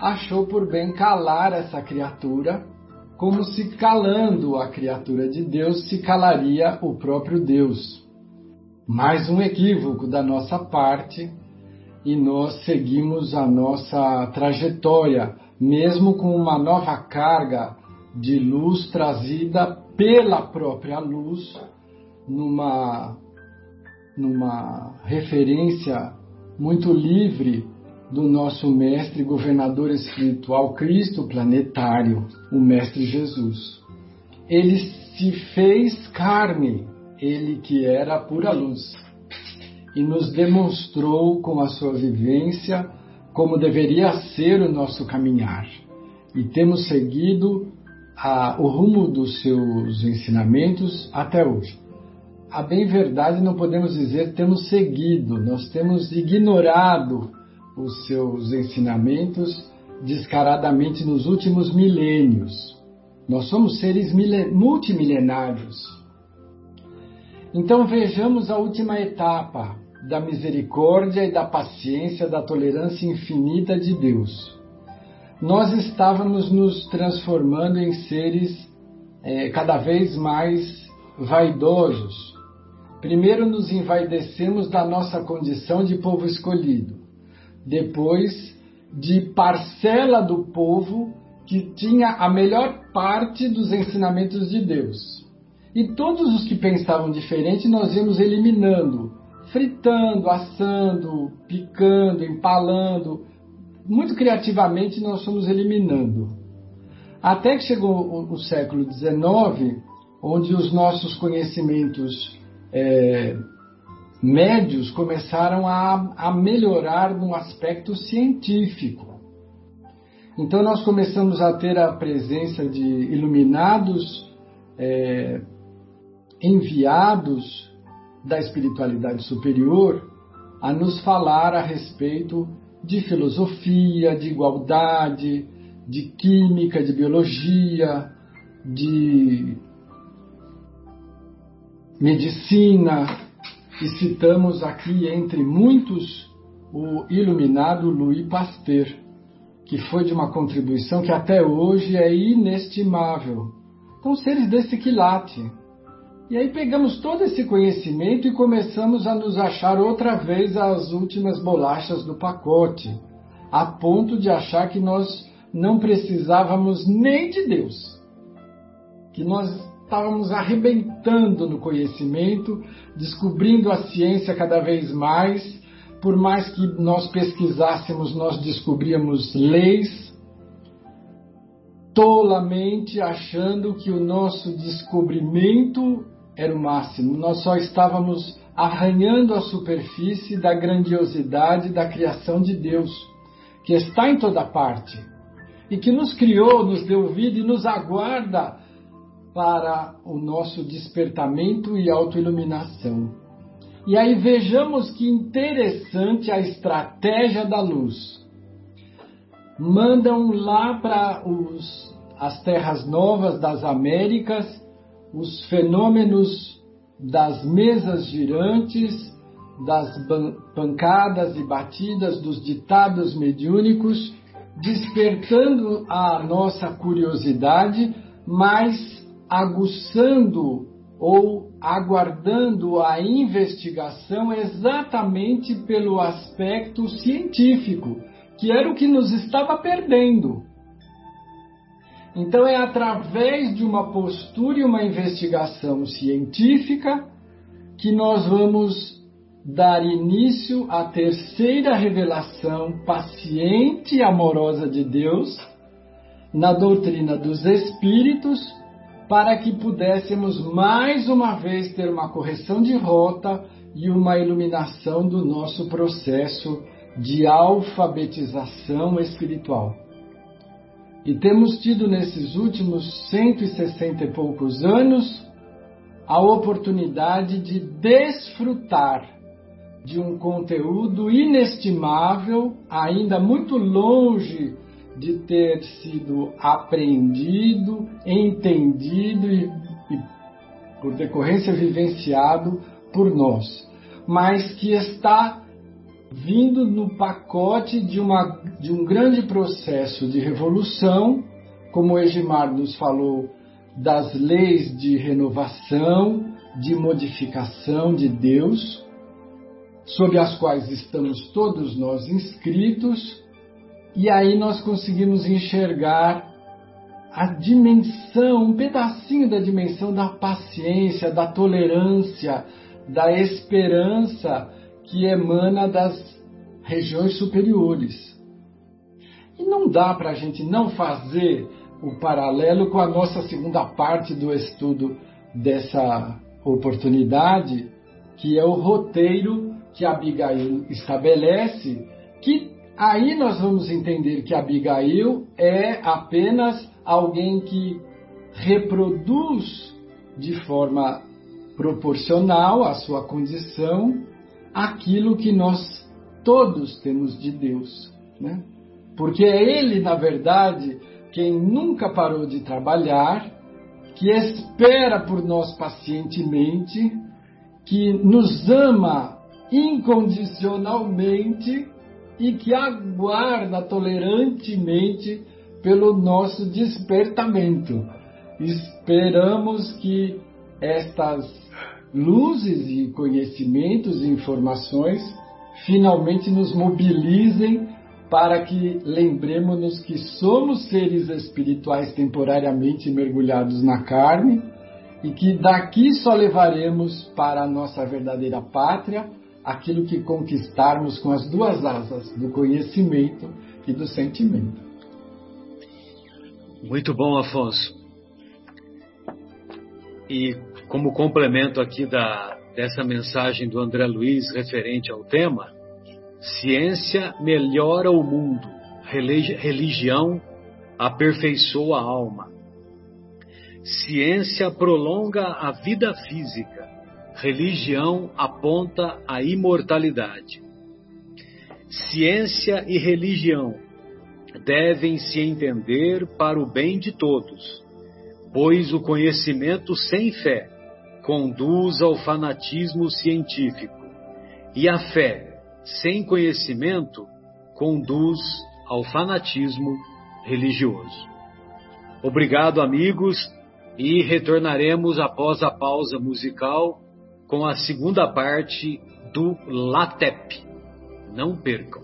achou por bem calar essa criatura, como se calando a criatura de Deus se calaria o próprio Deus. Mais um equívoco da nossa parte e nós seguimos a nossa trajetória mesmo com uma nova carga de luz trazida pela própria luz, numa, numa referência muito livre do nosso mestre governador espiritual Cristo planetário, o Mestre Jesus. Ele se fez carne, ele que era pura luz, e nos demonstrou com a sua vivência como deveria ser o nosso caminhar. E temos seguido a, o rumo dos seus ensinamentos até hoje. A bem verdade, não podemos dizer temos seguido, nós temos ignorado os seus ensinamentos descaradamente nos últimos milênios. Nós somos seres multimilenários. Então vejamos a última etapa, da misericórdia e da paciência, da tolerância infinita de Deus. Nós estávamos nos transformando em seres é, cada vez mais vaidosos. Primeiro nos envaidecemos da nossa condição de povo escolhido, depois de parcela do povo que tinha a melhor parte dos ensinamentos de Deus. E todos os que pensavam diferente nós íamos eliminando, fritando, assando, picando, empalando. Muito criativamente nós fomos eliminando. Até que chegou o, o século XIX, onde os nossos conhecimentos é, médios começaram a, a melhorar no aspecto científico. Então nós começamos a ter a presença de iluminados é, enviados da espiritualidade superior a nos falar a respeito de filosofia, de igualdade, de química, de biologia, de medicina, e citamos aqui entre muitos o iluminado Louis Pasteur, que foi de uma contribuição que até hoje é inestimável. Então, seres desse quilate. E aí pegamos todo esse conhecimento e começamos a nos achar outra vez as últimas bolachas do pacote, a ponto de achar que nós não precisávamos nem de Deus, que nós estávamos arrebentando no conhecimento, descobrindo a ciência cada vez mais. Por mais que nós pesquisássemos, nós descobríamos leis, tolamente achando que o nosso descobrimento era o máximo. Nós só estávamos arranhando a superfície da grandiosidade da criação de Deus, que está em toda parte e que nos criou, nos deu vida e nos aguarda para o nosso despertamento e autoiluminação. E aí vejamos que interessante a estratégia da luz. Mandam lá para as terras novas das Américas os fenômenos das mesas girantes, das pancadas e batidas, dos ditados mediúnicos, despertando a nossa curiosidade, mas aguçando ou aguardando a investigação exatamente pelo aspecto científico, que era o que nos estava perdendo. Então, é através de uma postura e uma investigação científica que nós vamos dar início à terceira revelação paciente e amorosa de Deus na doutrina dos Espíritos para que pudéssemos mais uma vez ter uma correção de rota e uma iluminação do nosso processo de alfabetização espiritual. E temos tido nesses últimos 160 e poucos anos a oportunidade de desfrutar de um conteúdo inestimável, ainda muito longe de ter sido aprendido, entendido e, e, por decorrência, vivenciado por nós, mas que está vindo no pacote de, uma, de um grande processo de revolução, como o Egimar nos falou, das leis de renovação, de modificação de Deus, sob as quais estamos todos nós inscritos e aí nós conseguimos enxergar a dimensão, um pedacinho da dimensão da paciência, da tolerância, da esperança que emana das regiões superiores. E não dá para a gente não fazer o paralelo com a nossa segunda parte do estudo dessa oportunidade, que é o roteiro que Abigail estabelece, que Aí nós vamos entender que Abigail é apenas alguém que reproduz de forma proporcional à sua condição aquilo que nós todos temos de Deus. Né? Porque é Ele, na verdade, quem nunca parou de trabalhar, que espera por nós pacientemente, que nos ama incondicionalmente e que aguarda tolerantemente pelo nosso despertamento. Esperamos que estas luzes e conhecimentos e informações finalmente nos mobilizem para que lembremos-nos que somos seres espirituais temporariamente mergulhados na carne e que daqui só levaremos para a nossa verdadeira pátria aquilo que conquistarmos com as duas asas do conhecimento e do sentimento. Muito bom, Afonso. E como complemento aqui da, dessa mensagem do André Luiz referente ao tema, ciência melhora o mundo, religião aperfeiçoa a alma. Ciência prolonga a vida física, religião aponta a imortalidade. Ciência e religião devem se entender para o bem de todos, pois o conhecimento sem fé conduz ao fanatismo científico, e a fé sem conhecimento conduz ao fanatismo religioso. Obrigado, amigos, e retornaremos após a pausa musical com a segunda parte do LATEP. Não percam.